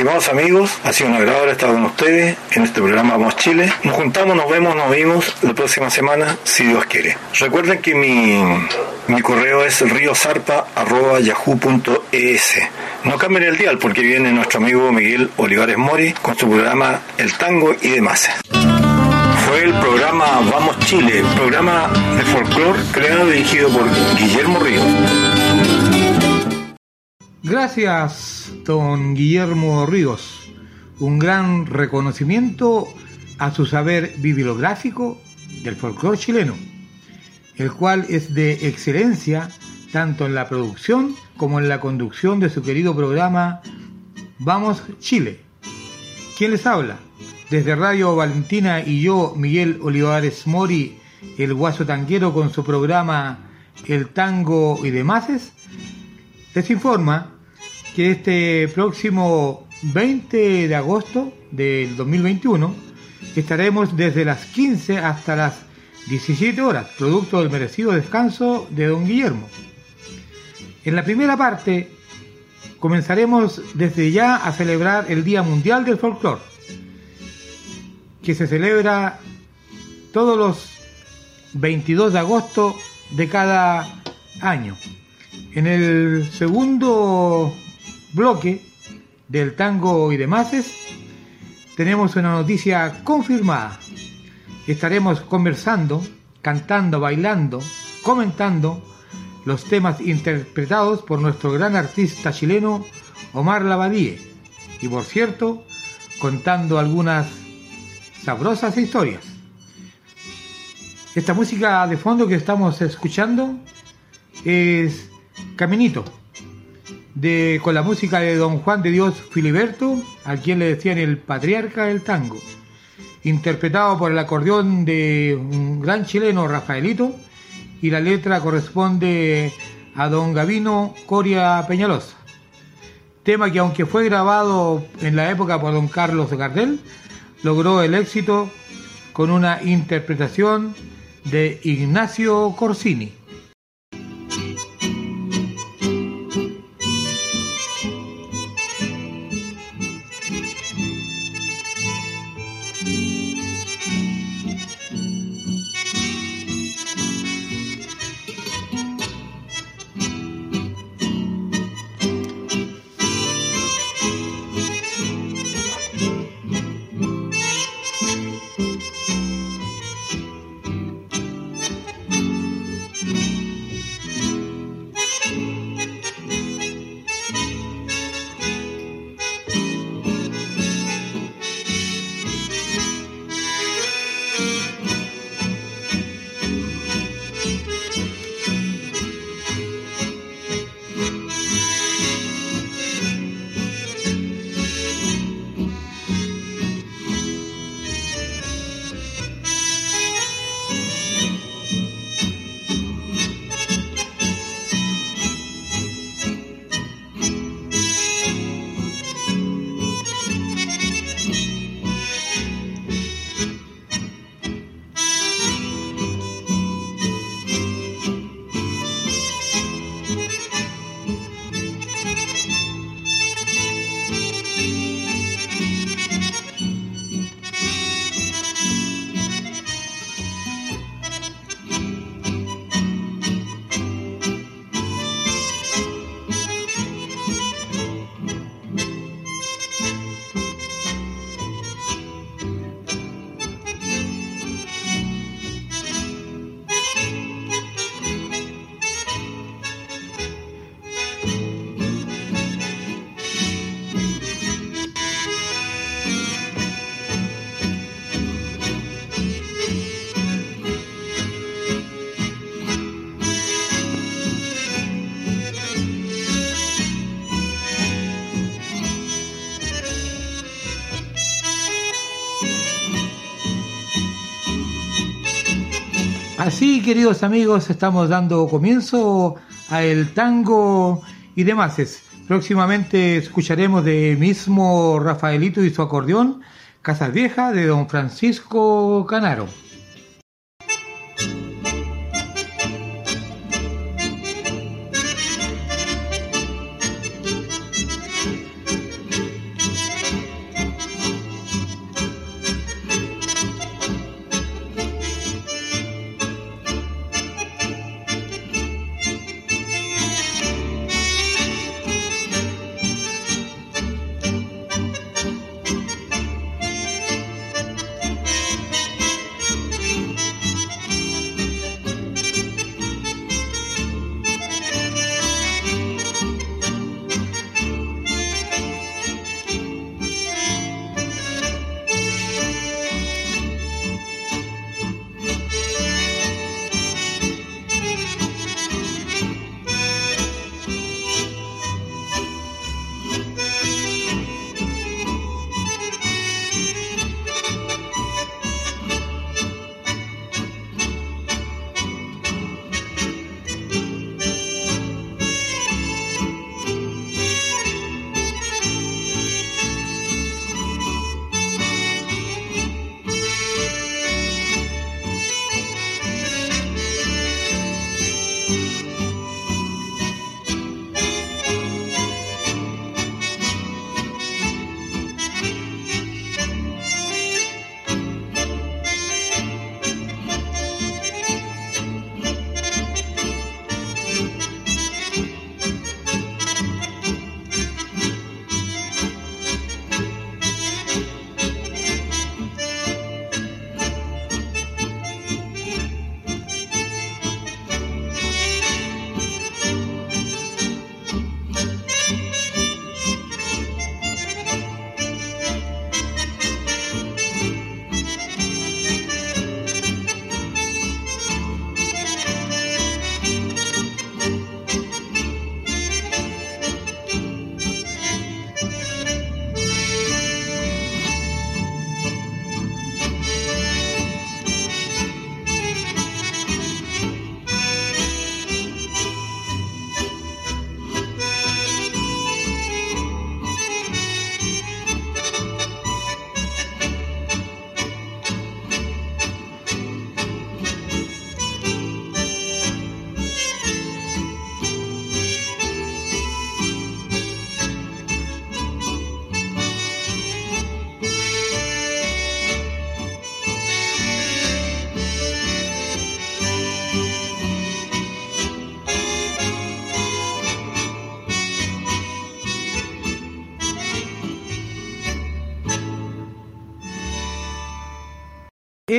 Estimados amigos, ha sido un agrado haber estado con ustedes en este programa Vamos Chile. Nos juntamos, nos vemos, nos vimos la próxima semana, si Dios quiere. Recuerden que mi, mi correo es riosarpa.yahoo.es. No cambien el dial porque viene nuestro amigo Miguel Olivares Mori con su programa El Tango y demás. Fue el programa Vamos Chile, programa de folclore creado y dirigido por Guillermo Ríos. Gracias, don Guillermo Ríos. Un gran reconocimiento a su saber bibliográfico del folclore chileno, el cual es de excelencia tanto en la producción como en la conducción de su querido programa Vamos Chile. ¿Quién les habla? Desde Radio Valentina y yo, Miguel Olivares Mori, el guaso tanguero con su programa El Tango y demás, les informa que este próximo 20 de agosto del 2021 estaremos desde las 15 hasta las 17 horas, producto del merecido descanso de don Guillermo. En la primera parte comenzaremos desde ya a celebrar el Día Mundial del Folclore, que se celebra todos los 22 de agosto de cada año. En el segundo bloque del tango y demás tenemos una noticia confirmada. Estaremos conversando, cantando, bailando, comentando los temas interpretados por nuestro gran artista chileno Omar Lavadie y por cierto contando algunas sabrosas historias. Esta música de fondo que estamos escuchando es Caminito, de, con la música de don Juan de Dios Filiberto, a quien le decían el patriarca del tango, interpretado por el acordeón de un gran chileno Rafaelito, y la letra corresponde a don Gavino Coria Peñalosa. Tema que aunque fue grabado en la época por don Carlos Gardel, logró el éxito con una interpretación de Ignacio Corsini. Queridos amigos, estamos dando comienzo a el tango y demás. Próximamente escucharemos de mismo Rafaelito y su acordeón, Casas Vieja, de don Francisco Canaro.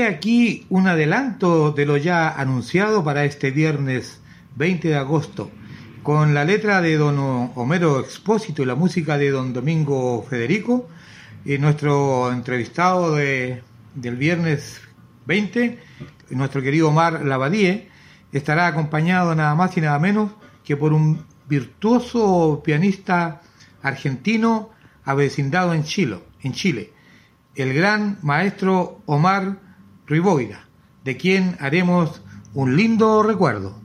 Aquí un adelanto de lo ya anunciado para este viernes 20 de agosto, con la letra de don Homero Expósito y la música de don Domingo Federico, y nuestro entrevistado de, del viernes 20, nuestro querido Omar Lavadie, estará acompañado nada más y nada menos que por un virtuoso pianista argentino avecindado en Chile, en Chile, el gran maestro Omar Riboira, de quien haremos un lindo recuerdo.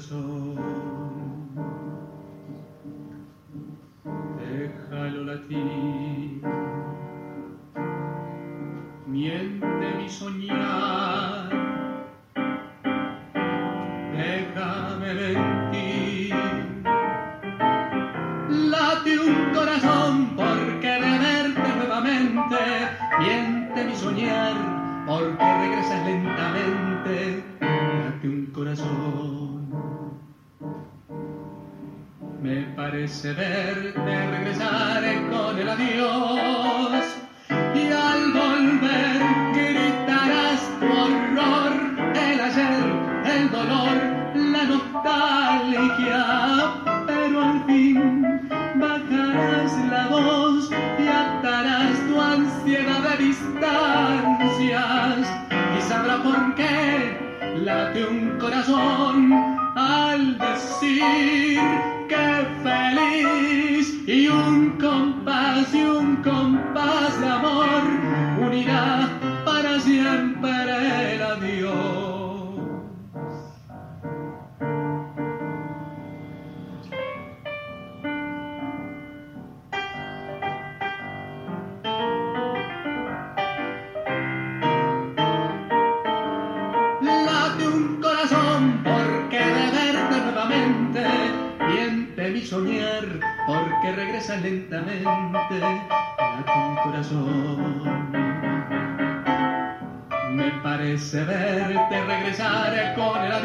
soul.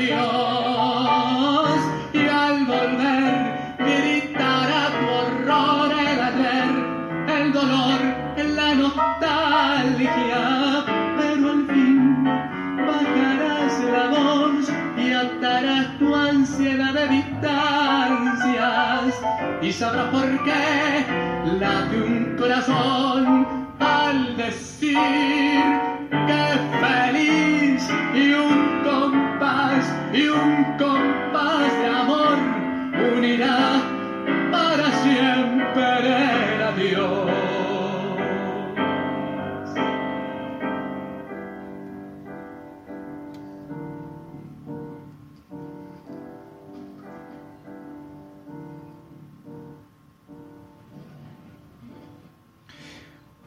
Y al volver gritará tu horror el ayer el dolor la nostalgia pero al fin bajarás la voz y atarás tu ansiedad de distancias y sabrás por qué late un corazón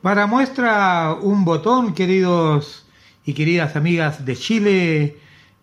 Para muestra un botón, queridos y queridas amigas de Chile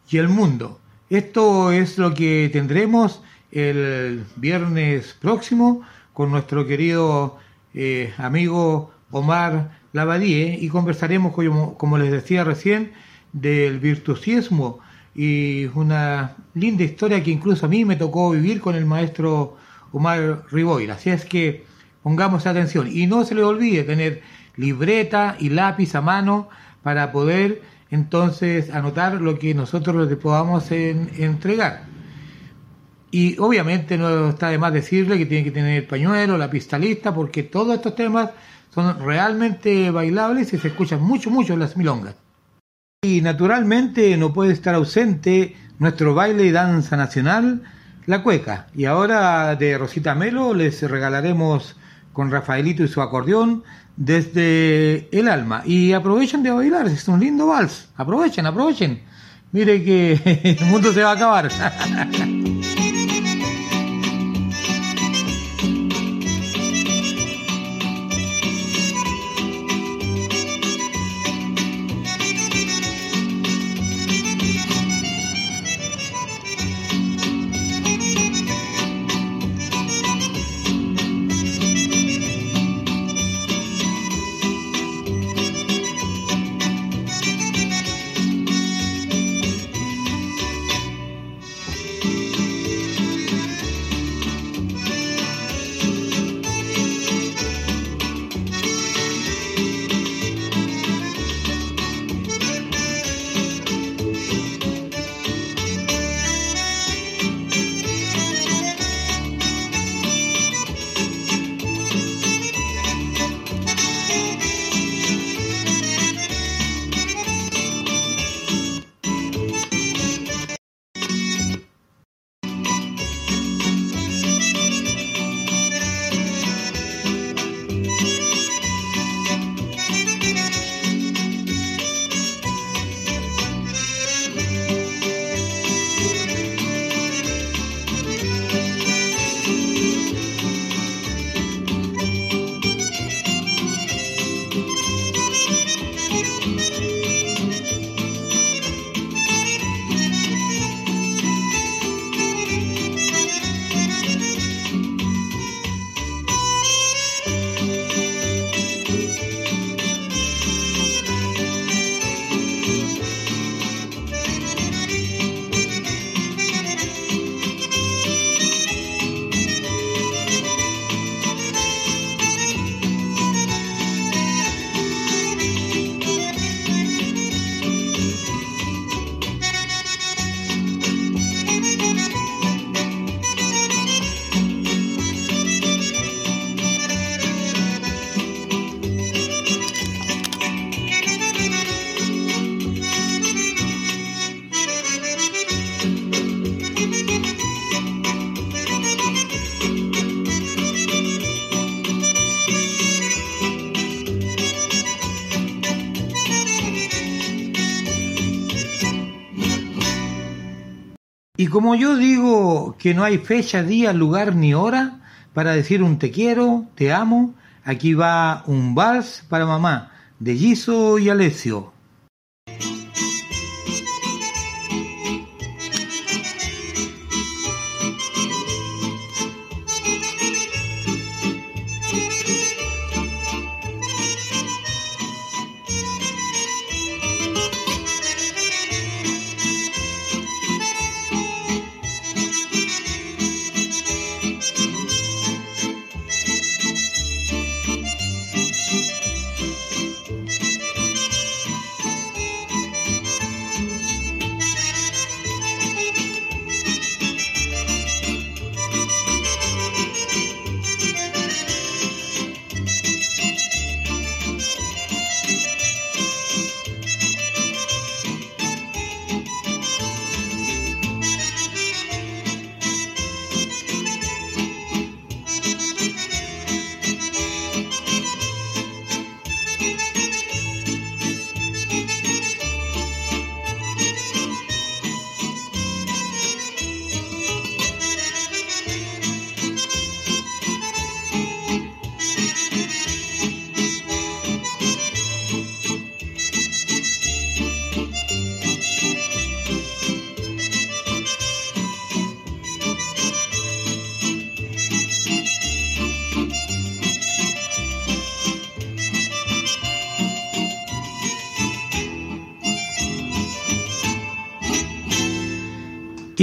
y el mundo. Esto es lo que tendremos el viernes próximo con nuestro querido eh, amigo Omar Lavadie y conversaremos, como, como les decía recién, del virtuosismo y una linda historia que incluso a mí me tocó vivir con el maestro Omar Riboira. Así es que pongamos atención y no se le olvide tener libreta y lápiz a mano para poder entonces anotar lo que nosotros les podamos en- entregar. Y obviamente no está de más decirle que tiene que tener pañuelo, la pista lista, porque todos estos temas son realmente bailables y se escuchan mucho, mucho en las milongas. Y naturalmente no puede estar ausente nuestro baile y danza nacional, la cueca. Y ahora de Rosita Melo les regalaremos con Rafaelito y su acordeón desde el alma. Y aprovechen de bailar, es un lindo vals. Aprovechen, aprovechen. Mire que (laughs) el mundo se va a acabar. (laughs) como yo digo que no hay fecha, día, lugar ni hora para decir un te quiero, te amo, aquí va un vals para mamá de Giso y Alessio.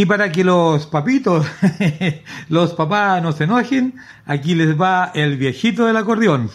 Y para que los papitos, (laughs) los papás no se enojen, aquí les va el viejito del acordeón.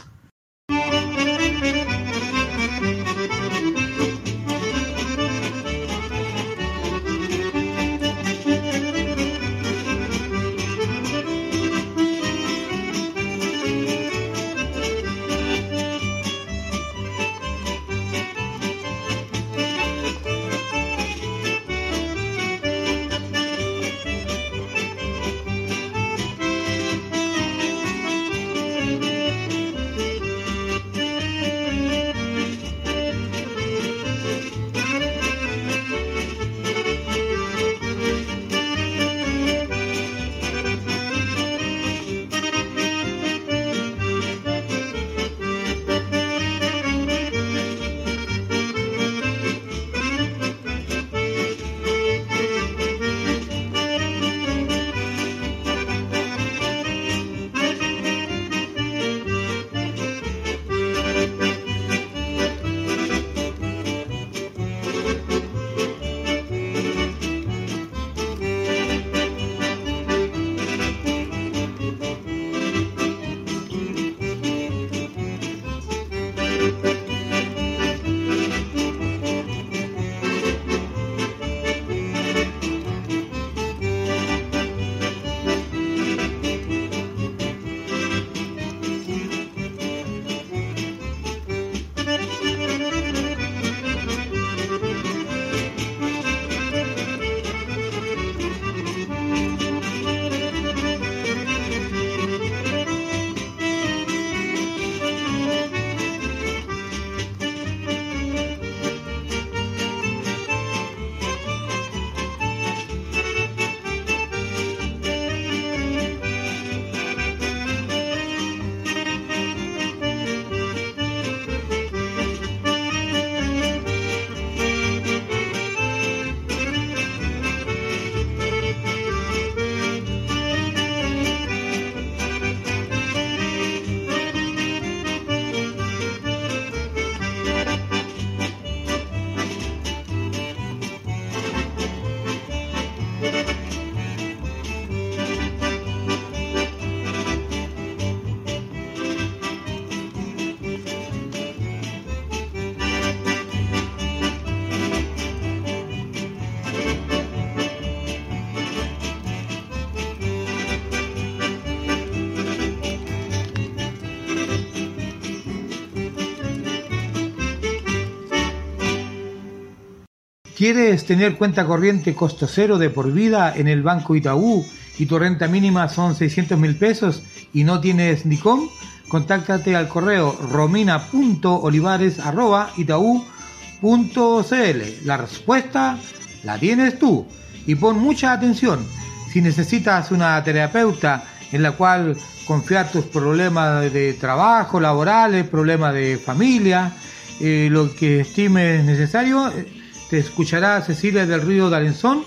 ¿Quieres tener cuenta corriente costo cero de por vida en el Banco Itaú y tu renta mínima son 600 mil pesos y no tienes NICOM? Contáctate al correo romina.olivares.itaú.cl. La respuesta la tienes tú. y pon mucha atención. Si necesitas una terapeuta en la cual confiar tus problemas de trabajo, laborales, problemas de familia, eh, lo que estimes necesario, eh, te escuchará Cecilia del Río D'Alenzón,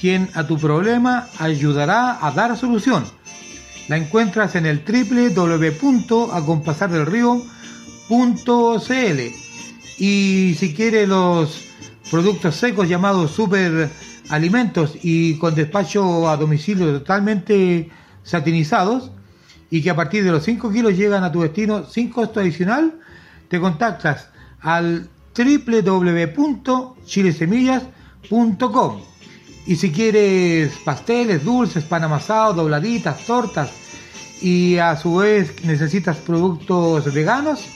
quien a tu problema ayudará a dar solución. La encuentras en el www.acompasardelrío.cl y si quieres los productos secos llamados super alimentos y con despacho a domicilio totalmente satinizados y que a partir de los 5 kilos llegan a tu destino sin costo adicional, te contactas al www.chilesemillas.com y si quieres pasteles, dulces, pan amasado, dobladitas, tortas y a su vez necesitas productos veganos,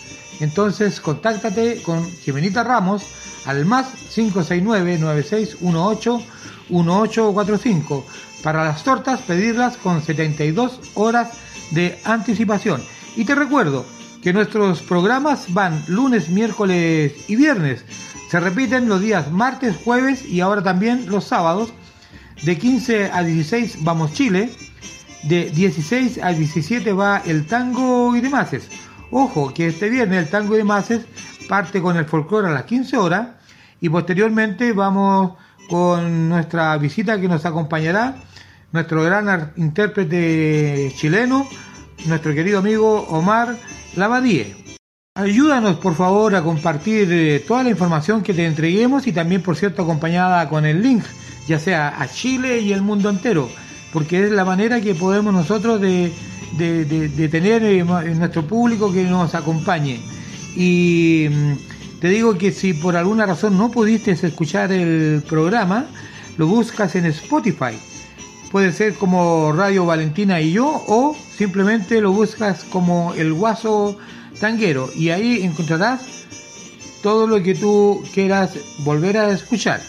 entonces contáctate con Jimenita Ramos al más 569-9618-1845 para las tortas pedirlas con 72 horas de anticipación. Y te recuerdo que nuestros programas van lunes, miércoles y viernes. Se repiten los días martes, jueves y ahora también los sábados. De 15 a 16 vamos Chile. De 16 a 17 va el tango y demás. Ojo que este viernes el tango y demás parte con el folclore a las 15 horas y posteriormente vamos con nuestra visita que nos acompañará nuestro gran intérprete chileno, nuestro querido amigo Omar Ayúdanos por favor a compartir eh, toda la información que te entreguemos y también por cierto acompañada con el link, ya sea a Chile y el mundo entero, porque es la manera que podemos nosotros de, de, tener eh, nuestro público que nos acompañe. Y mm, te digo que si por alguna razón no pudiste escuchar el programa, lo buscas en Spotify. Puede ser como Radio Valentina y yo o simplemente lo buscas como el guaso tanguero y ahí encontrarás todo lo que tú quieras volver a escuchar.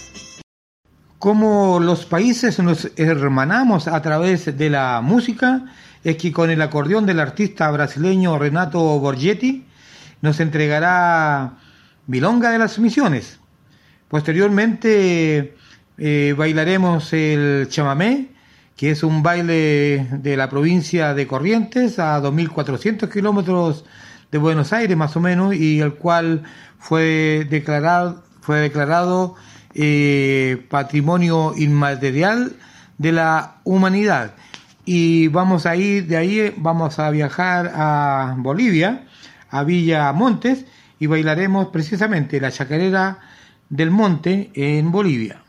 Como los países nos hermanamos a través de la música, es que con el acordeón del artista brasileño Renato Borgetti nos entregará Milonga de las Misiones. Posteriormente eh, bailaremos el chamamé que es un baile de la provincia de Corrientes a 2.400 kilómetros de Buenos Aires más o menos y el cual fue declarado, fue declarado eh, patrimonio inmaterial de la humanidad. Y vamos a ir, de ahí vamos a viajar a Bolivia, a Villa Montes, y bailaremos precisamente la chacarera del monte en Bolivia.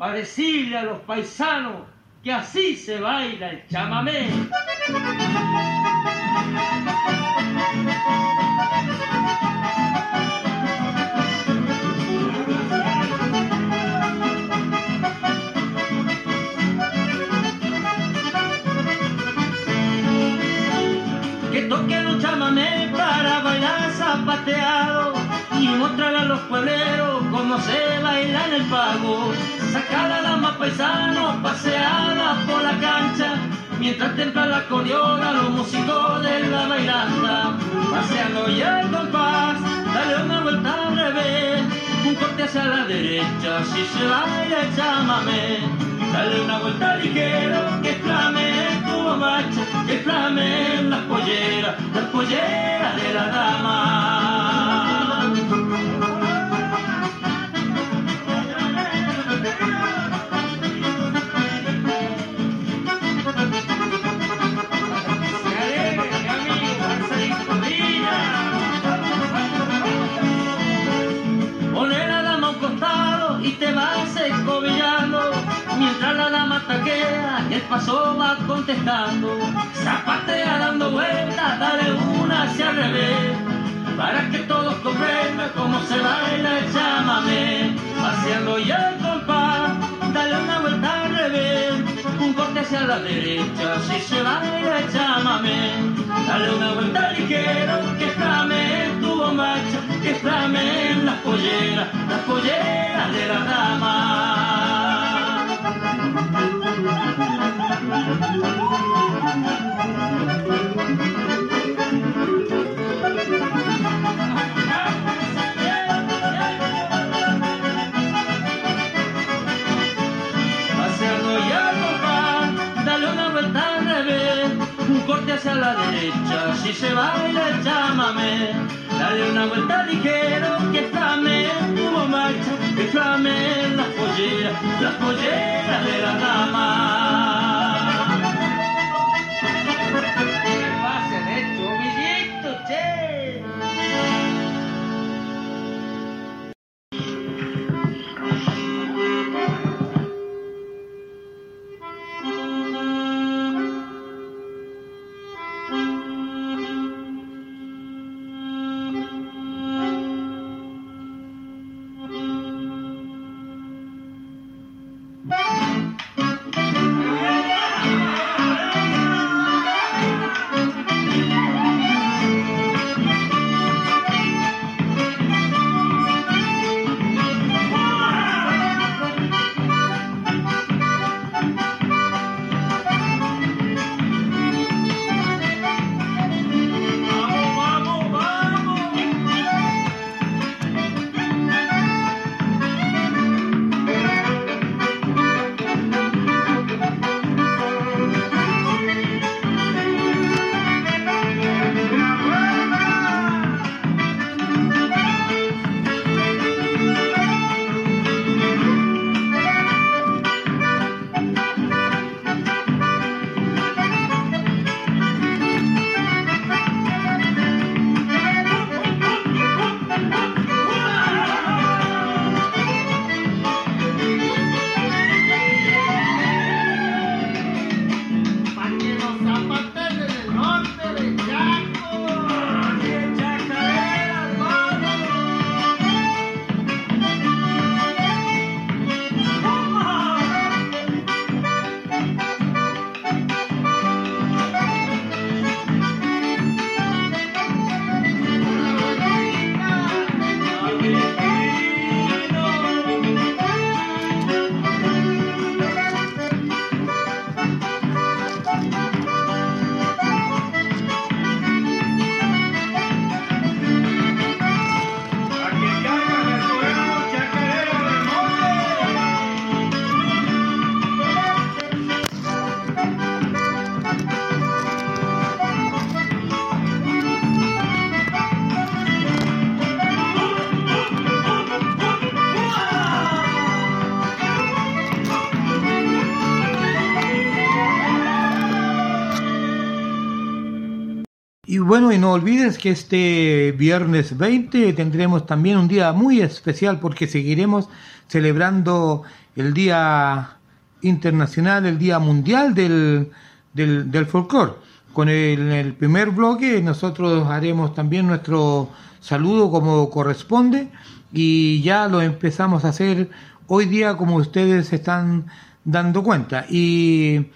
Para decirle a los paisanos que así se baila el chamamé. que toquen un chamamé para bailar zapateado y mostrar a los puebleros cómo se baila en el pago. Sacar la más paisano, paseada por la cancha, mientras templa la acordeona los músicos de la bailanta. Paseando ya el compás, dale una vuelta al revés, un corte hacia la derecha, si se baila chamamé. Dale una vuelta ligero, que flame tu bombacha, que flame las polleras, las polleras de la dama. El paso va contestando. Zapatea dando vueltas, dale una hacia el revés. Para que todos comprendan cómo se baila el chamamé. Paseando ya el compás, dale una vuelta al revés. Un corte hacia la derecha, si se baila el chamamé. Dale una vuelta ligero, que flame tu bombacha, que flame las polleras, las polleras de la dama. Hacia la derecha, si se baila chamamé. Dale una vuelta ligero, que flame que flame las polleras, las polleras de bueno, y no olvides que este viernes 20 tendremos también un día muy especial porque seguiremos celebrando el Día Internacional, el Día Mundial del, del, del Folclore. Con el, primer bloque nosotros haremos también nuestro saludo como corresponde y ya lo empezamos a hacer hoy día como ustedes están dando cuenta. Y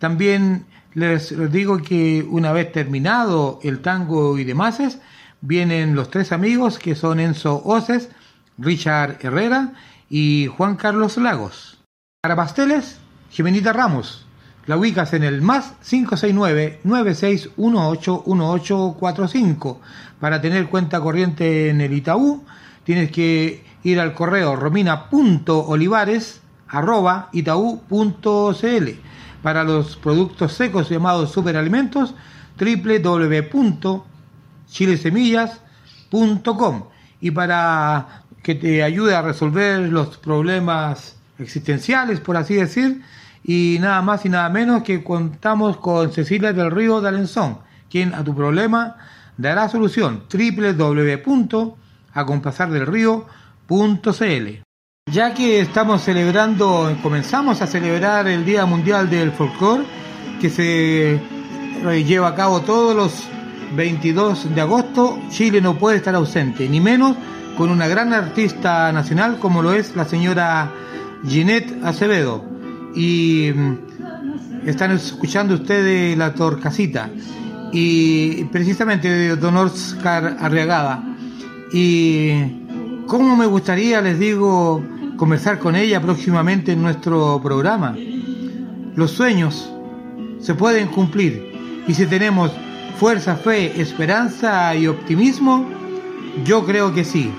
también les digo que una vez terminado el tango y demás, vienen los tres amigos que son Enzo Oces, Richard Herrera y Juan Carlos Lagos. Para pasteles, Jimenita Ramos. La ubicas en el más 569-9618-1845. Para tener cuenta corriente en el Itaú, tienes que ir al correo romina.olivares arroba itaú.cl para los productos secos llamados superalimentos www.chilesemillas.com y para que te ayude a resolver los problemas existenciales, por así decir, y nada más y nada menos que contamos con Cecilia del Río de Alenzón, quien a tu problema dará solución www.acompasardelrío.cl. Ya que estamos celebrando, comenzamos a celebrar el Día Mundial del Folclore, que se lleva a cabo todos los 22 de agosto, Chile no puede estar ausente, ni menos con una gran artista nacional como lo es la señora Ginette Acevedo. Y mm, están escuchando ustedes la Torcasita, y precisamente Don Oscar Arriagada. Y cómo me gustaría, les digo, conversar con ella próximamente en nuestro programa. Los sueños se pueden cumplir y si tenemos fuerza, fe, esperanza y optimismo, yo creo que sí.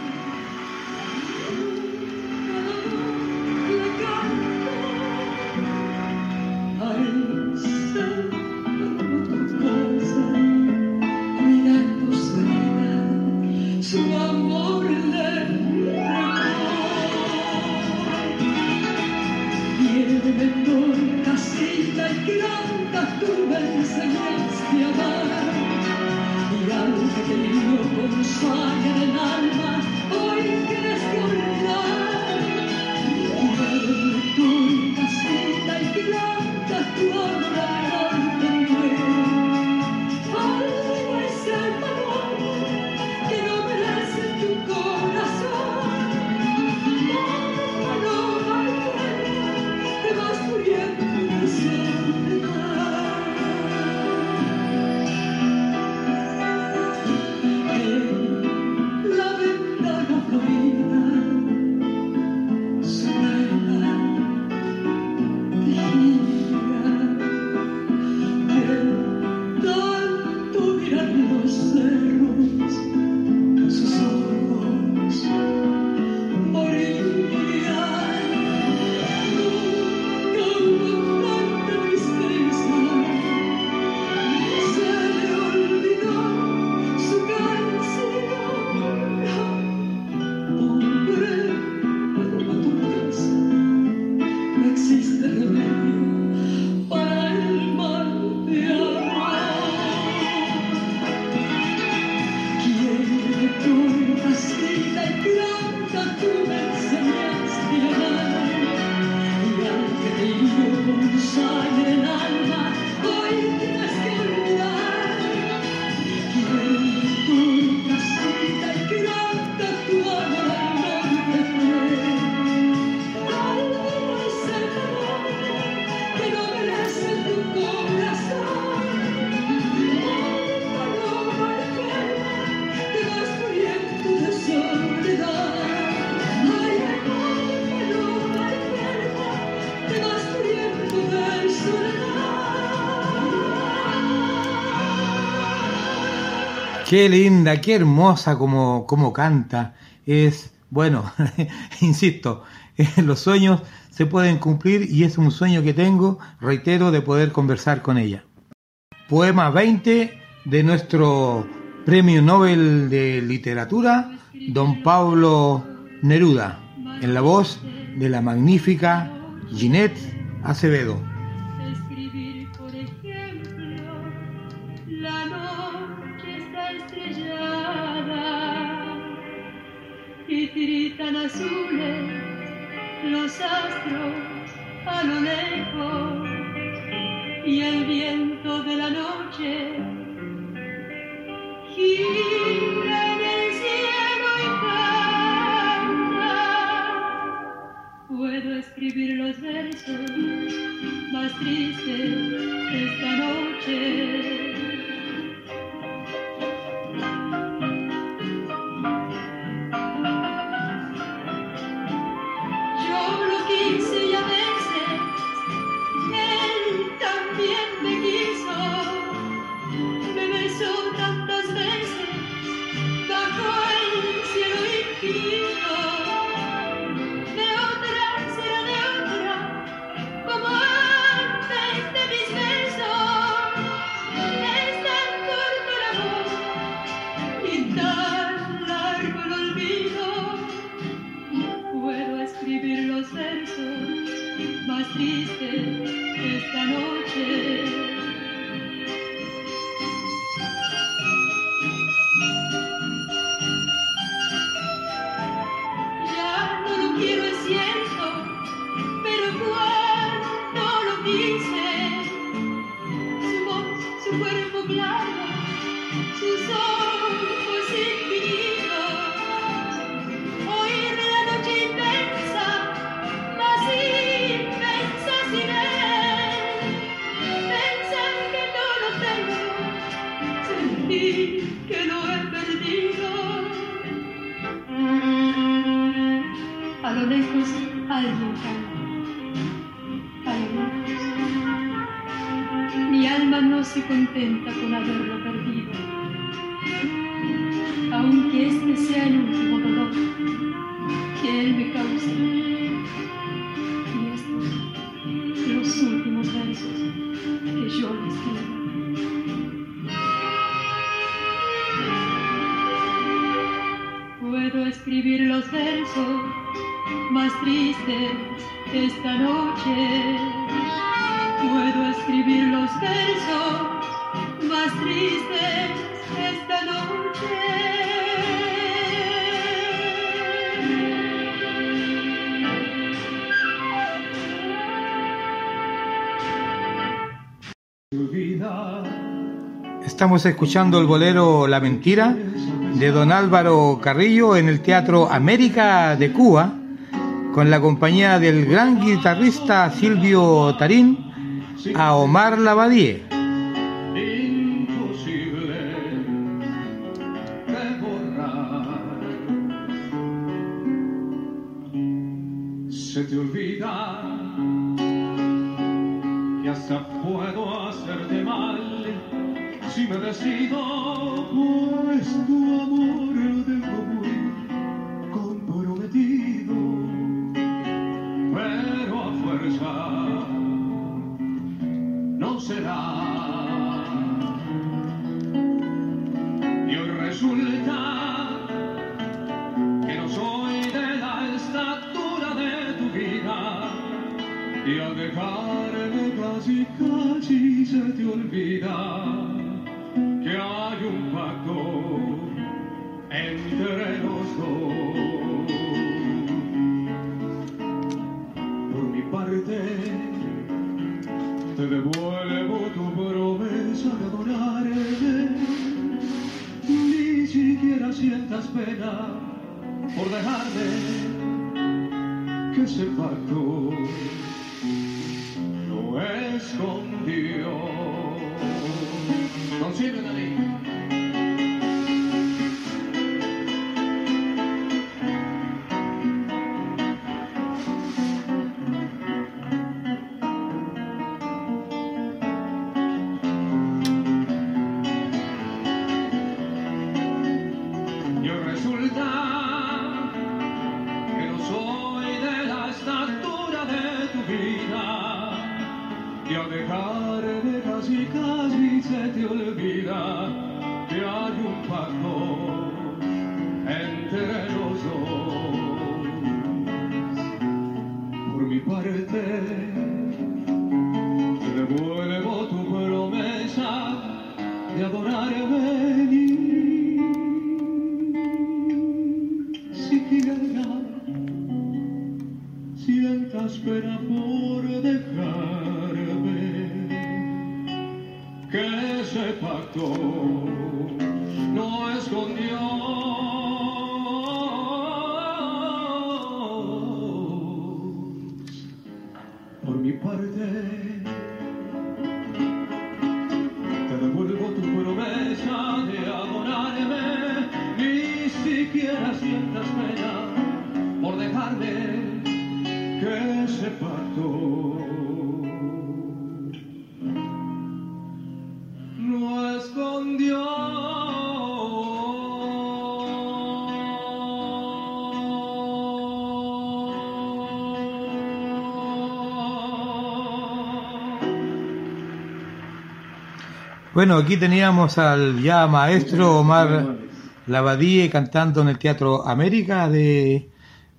Qué linda, qué hermosa como, como canta. Es, bueno, (laughs) insisto, (laughs) los sueños se pueden cumplir y es un sueño que tengo, reitero, de poder conversar con ella. Poema 20 de nuestro Premio Nobel de Literatura, don Pablo Neruda, en la voz de la magnífica Ginette Acevedo. gritan azules los astros a lo lejos y el viento de la noche gira en el cielo y canta. Puedo escribir los versos más tristes esta noche. contenta con la haber Estamos escuchando el bolero La Mentira de don Álvaro Carrillo en el Teatro América de Cuba, con la compañía del gran guitarrista Silvio Tarín a Omar Lavadie. pena por dejarme que se marchó. Lo escondió. Bueno, aquí teníamos al ya maestro Omar Lavadie cantando en el Teatro América de,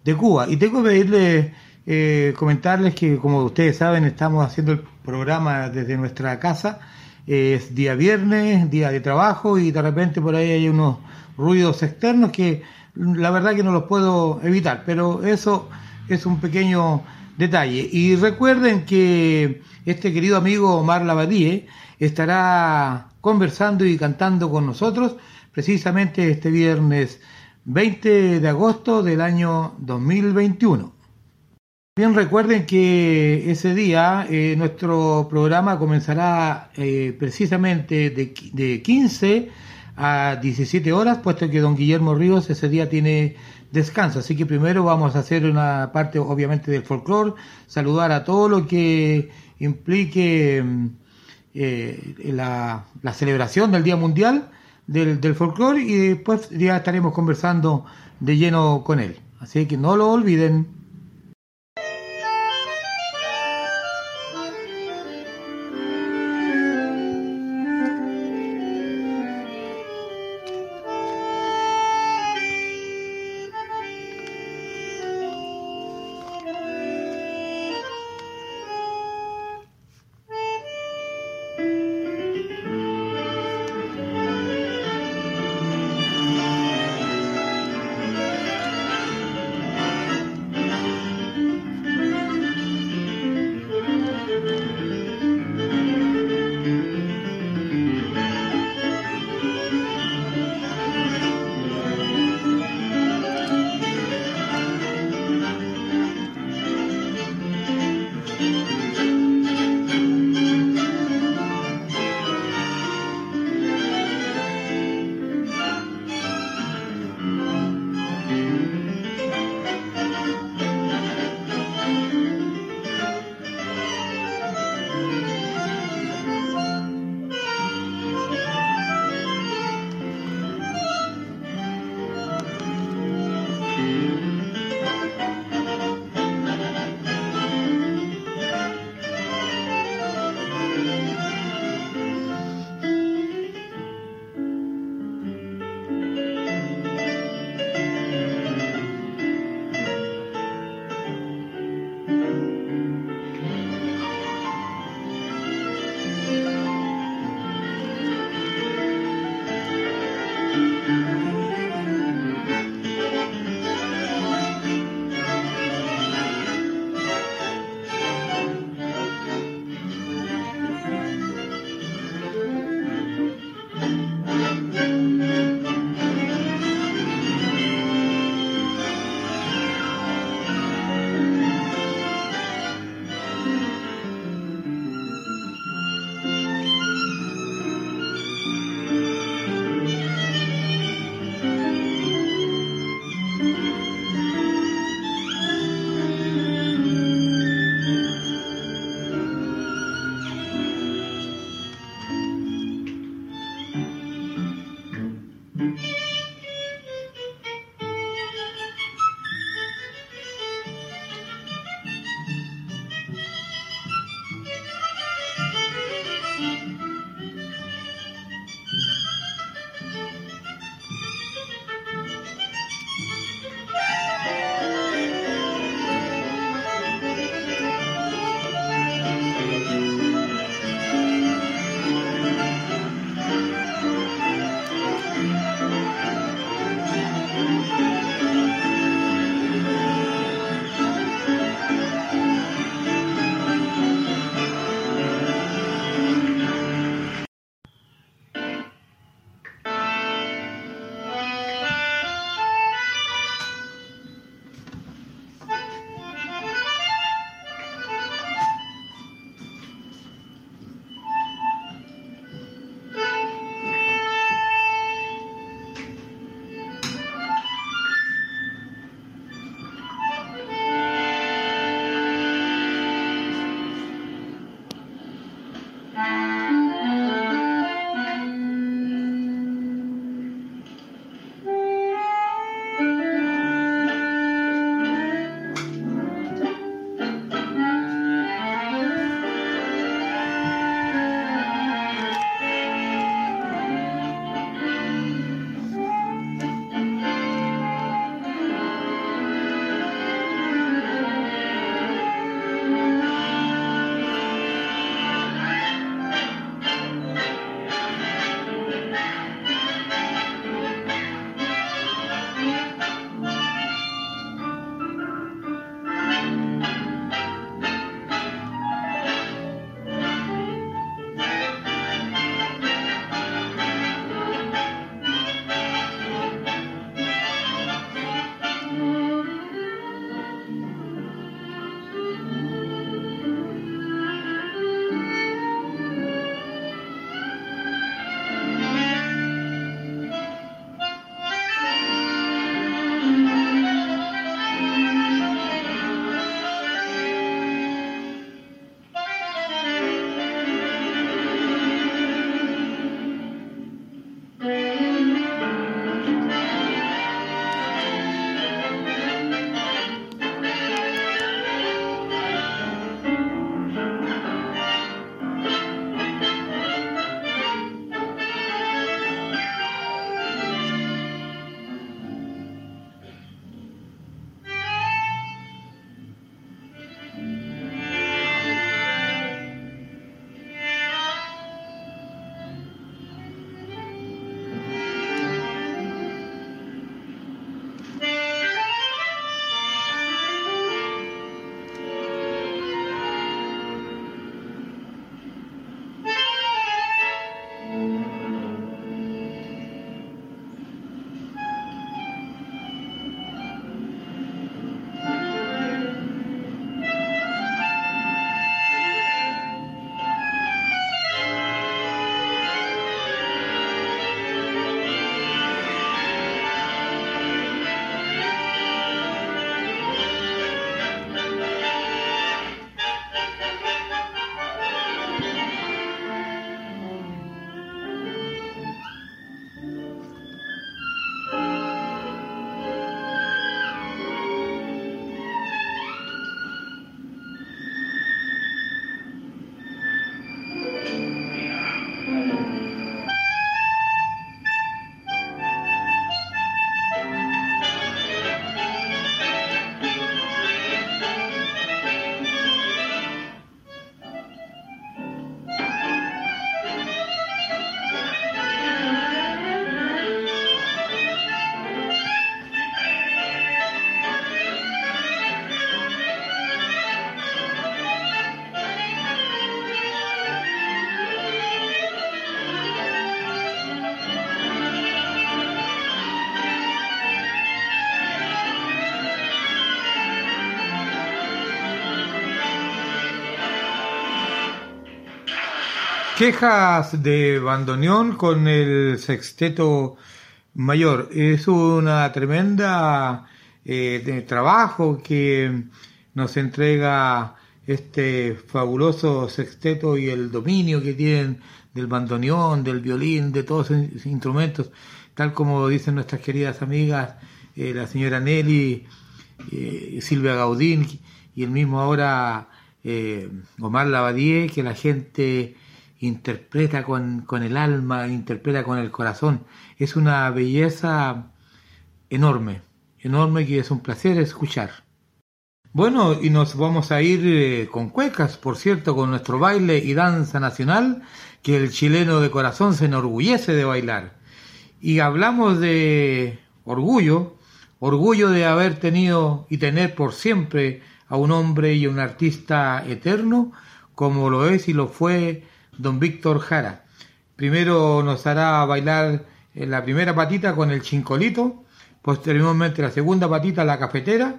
de Cuba. Y tengo que pedirle, eh, comentarles que, como ustedes saben, estamos haciendo el programa desde nuestra casa. Es día viernes, día de trabajo, y de repente por ahí hay unos ruidos externos que la verdad que no los puedo evitar, pero eso es un pequeño detalle. Y recuerden que este querido amigo Omar Lavadie estará conversando y cantando con nosotros precisamente este viernes 20 de agosto del año 2021. Bien recuerden que ese día eh, nuestro programa comenzará eh, precisamente de, de 15 a 17 horas, puesto que don Guillermo Ríos ese día tiene descanso. Así que primero vamos a hacer una parte obviamente del folclore, saludar a todo lo que implique mm, eh, la, la celebración del Día Mundial del, del Folclore y después ya estaremos conversando de lleno con él. Así que no lo olviden. Quejas de bandoneón con el sexteto mayor. Es una tremenda eh, de trabajo que nos entrega este fabuloso sexteto y el dominio que tienen del bandoneón, del violín, de todos esos instrumentos, tal como dicen nuestras queridas amigas, eh, la señora Nelly, eh, Silvia Gaudín y el mismo ahora eh, Omar Lavadie, que la gente interpreta con, con el alma, interpreta con el corazón. Es una belleza enorme, enorme que es un placer escuchar. Bueno, y nos vamos a ir eh, con cuecas, por cierto, con nuestro baile y danza nacional, que el chileno de corazón se enorgullece de bailar. Y hablamos de orgullo, orgullo de haber tenido y tener por siempre a un hombre y un artista eterno, como lo es y lo fue don Víctor Jara. Primero nos hará bailar en la primera patita con el chincolito, posteriormente la segunda patita la cafetera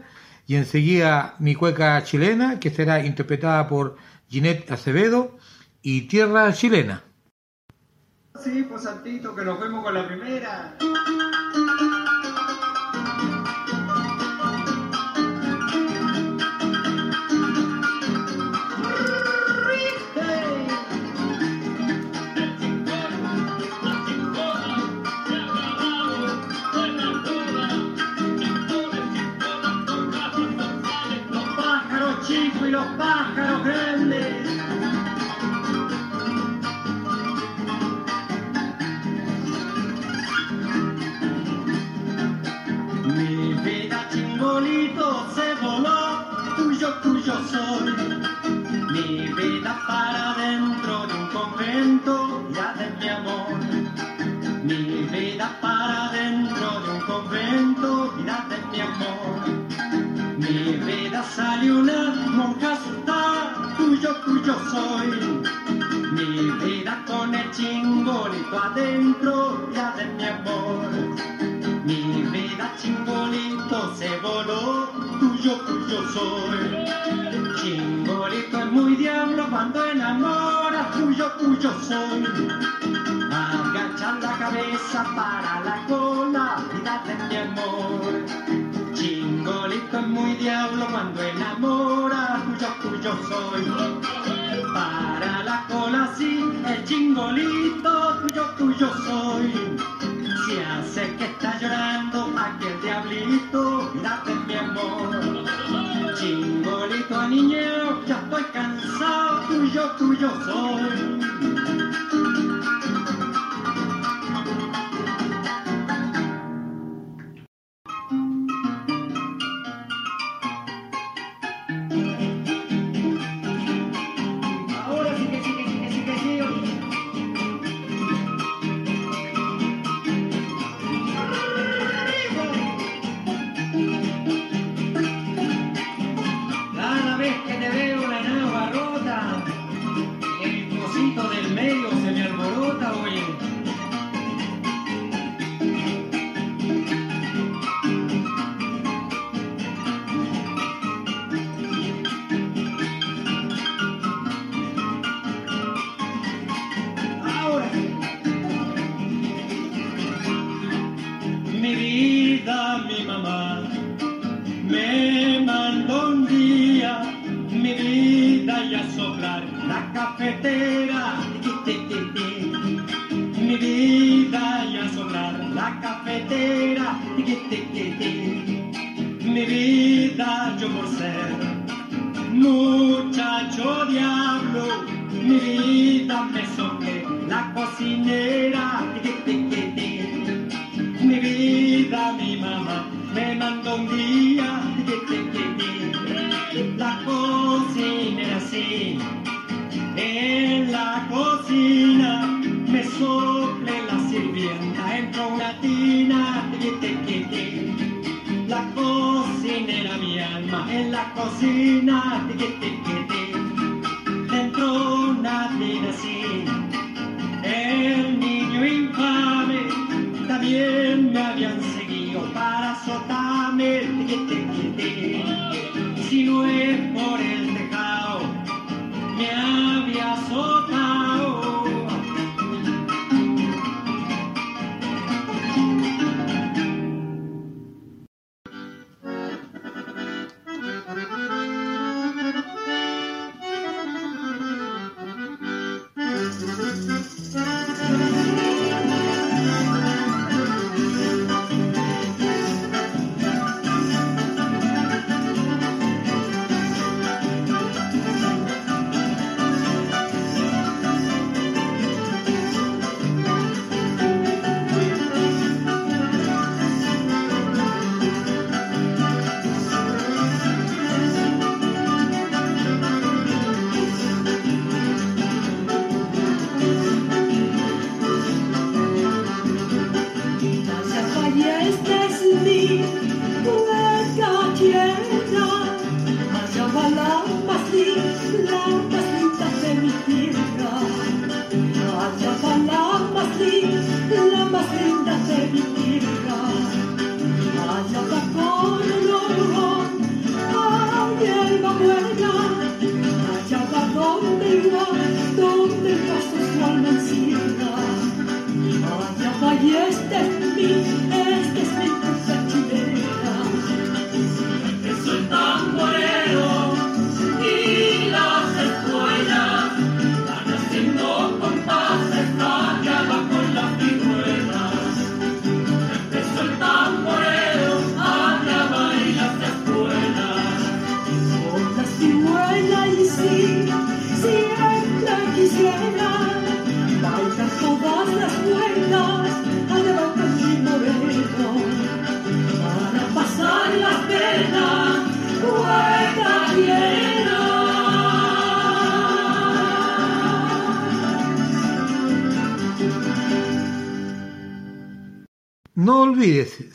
y enseguida mi cueca chilena que será interpretada por Ginette Acevedo y Tierra Chilena. Sí, pues Santito, que nos vemos con la primera. Soy. Agacha la cabeza para la cola, vida de mi amor. Chingolito es muy diablo cuando enamora, tuyo, tuyo soy. Para la cola sí, el chingolito, tuyo, tuyo soy. Si hace que está llorando aquel diablito, date mi amor. Chingolito niño, ya estoy cansado, tuyo, tuyo soy.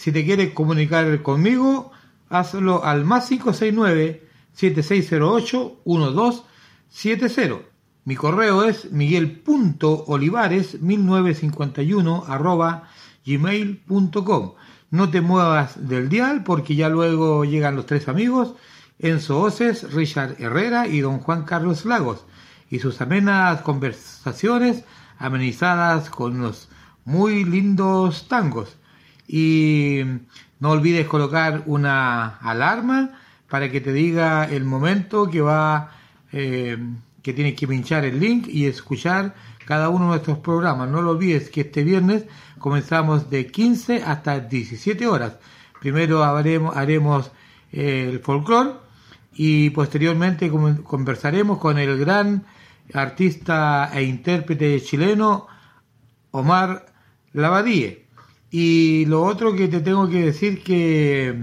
Si te quieres comunicar conmigo, hazlo al más 569-7608-1270. Mi correo es miguel.olivares1951 arroba gmail.com. No te muevas del dial porque ya luego llegan los tres amigos, Enzo Oces, Richard Herrera y don Juan Carlos Lagos, y sus amenas conversaciones amenizadas con unos muy lindos tangos. Y no olvides colocar una alarma para que te diga el momento que va eh, que tienes que pinchar el link y escuchar cada uno de nuestros programas. No lo olvides que este viernes comenzamos de 15 hasta 17 horas. Primero haremos, haremos eh, el folclore y posteriormente conversaremos con el gran artista e intérprete chileno Omar Lavadie. Y lo otro que te tengo que decir que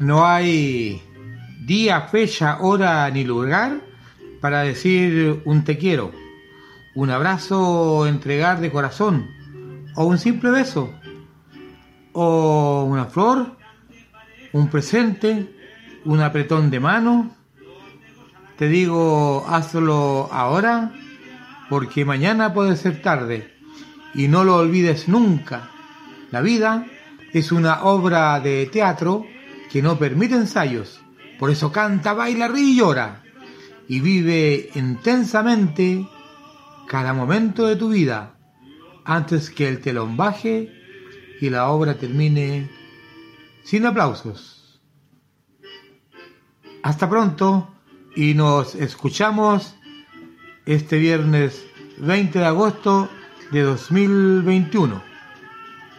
no hay día, fecha, hora ni lugar para decir un te quiero, un abrazo entregar de corazón, o un simple beso, o una flor, un presente, un apretón de mano. Te digo, hazlo ahora, porque mañana puede ser tarde. Y no lo olvides nunca. La vida es una obra de teatro que no permite ensayos. Por eso canta, baila, ríe y llora. Y vive intensamente cada momento de tu vida antes que el telón baje y la obra termine sin aplausos. Hasta pronto y nos escuchamos este viernes 20 de agosto de 2021.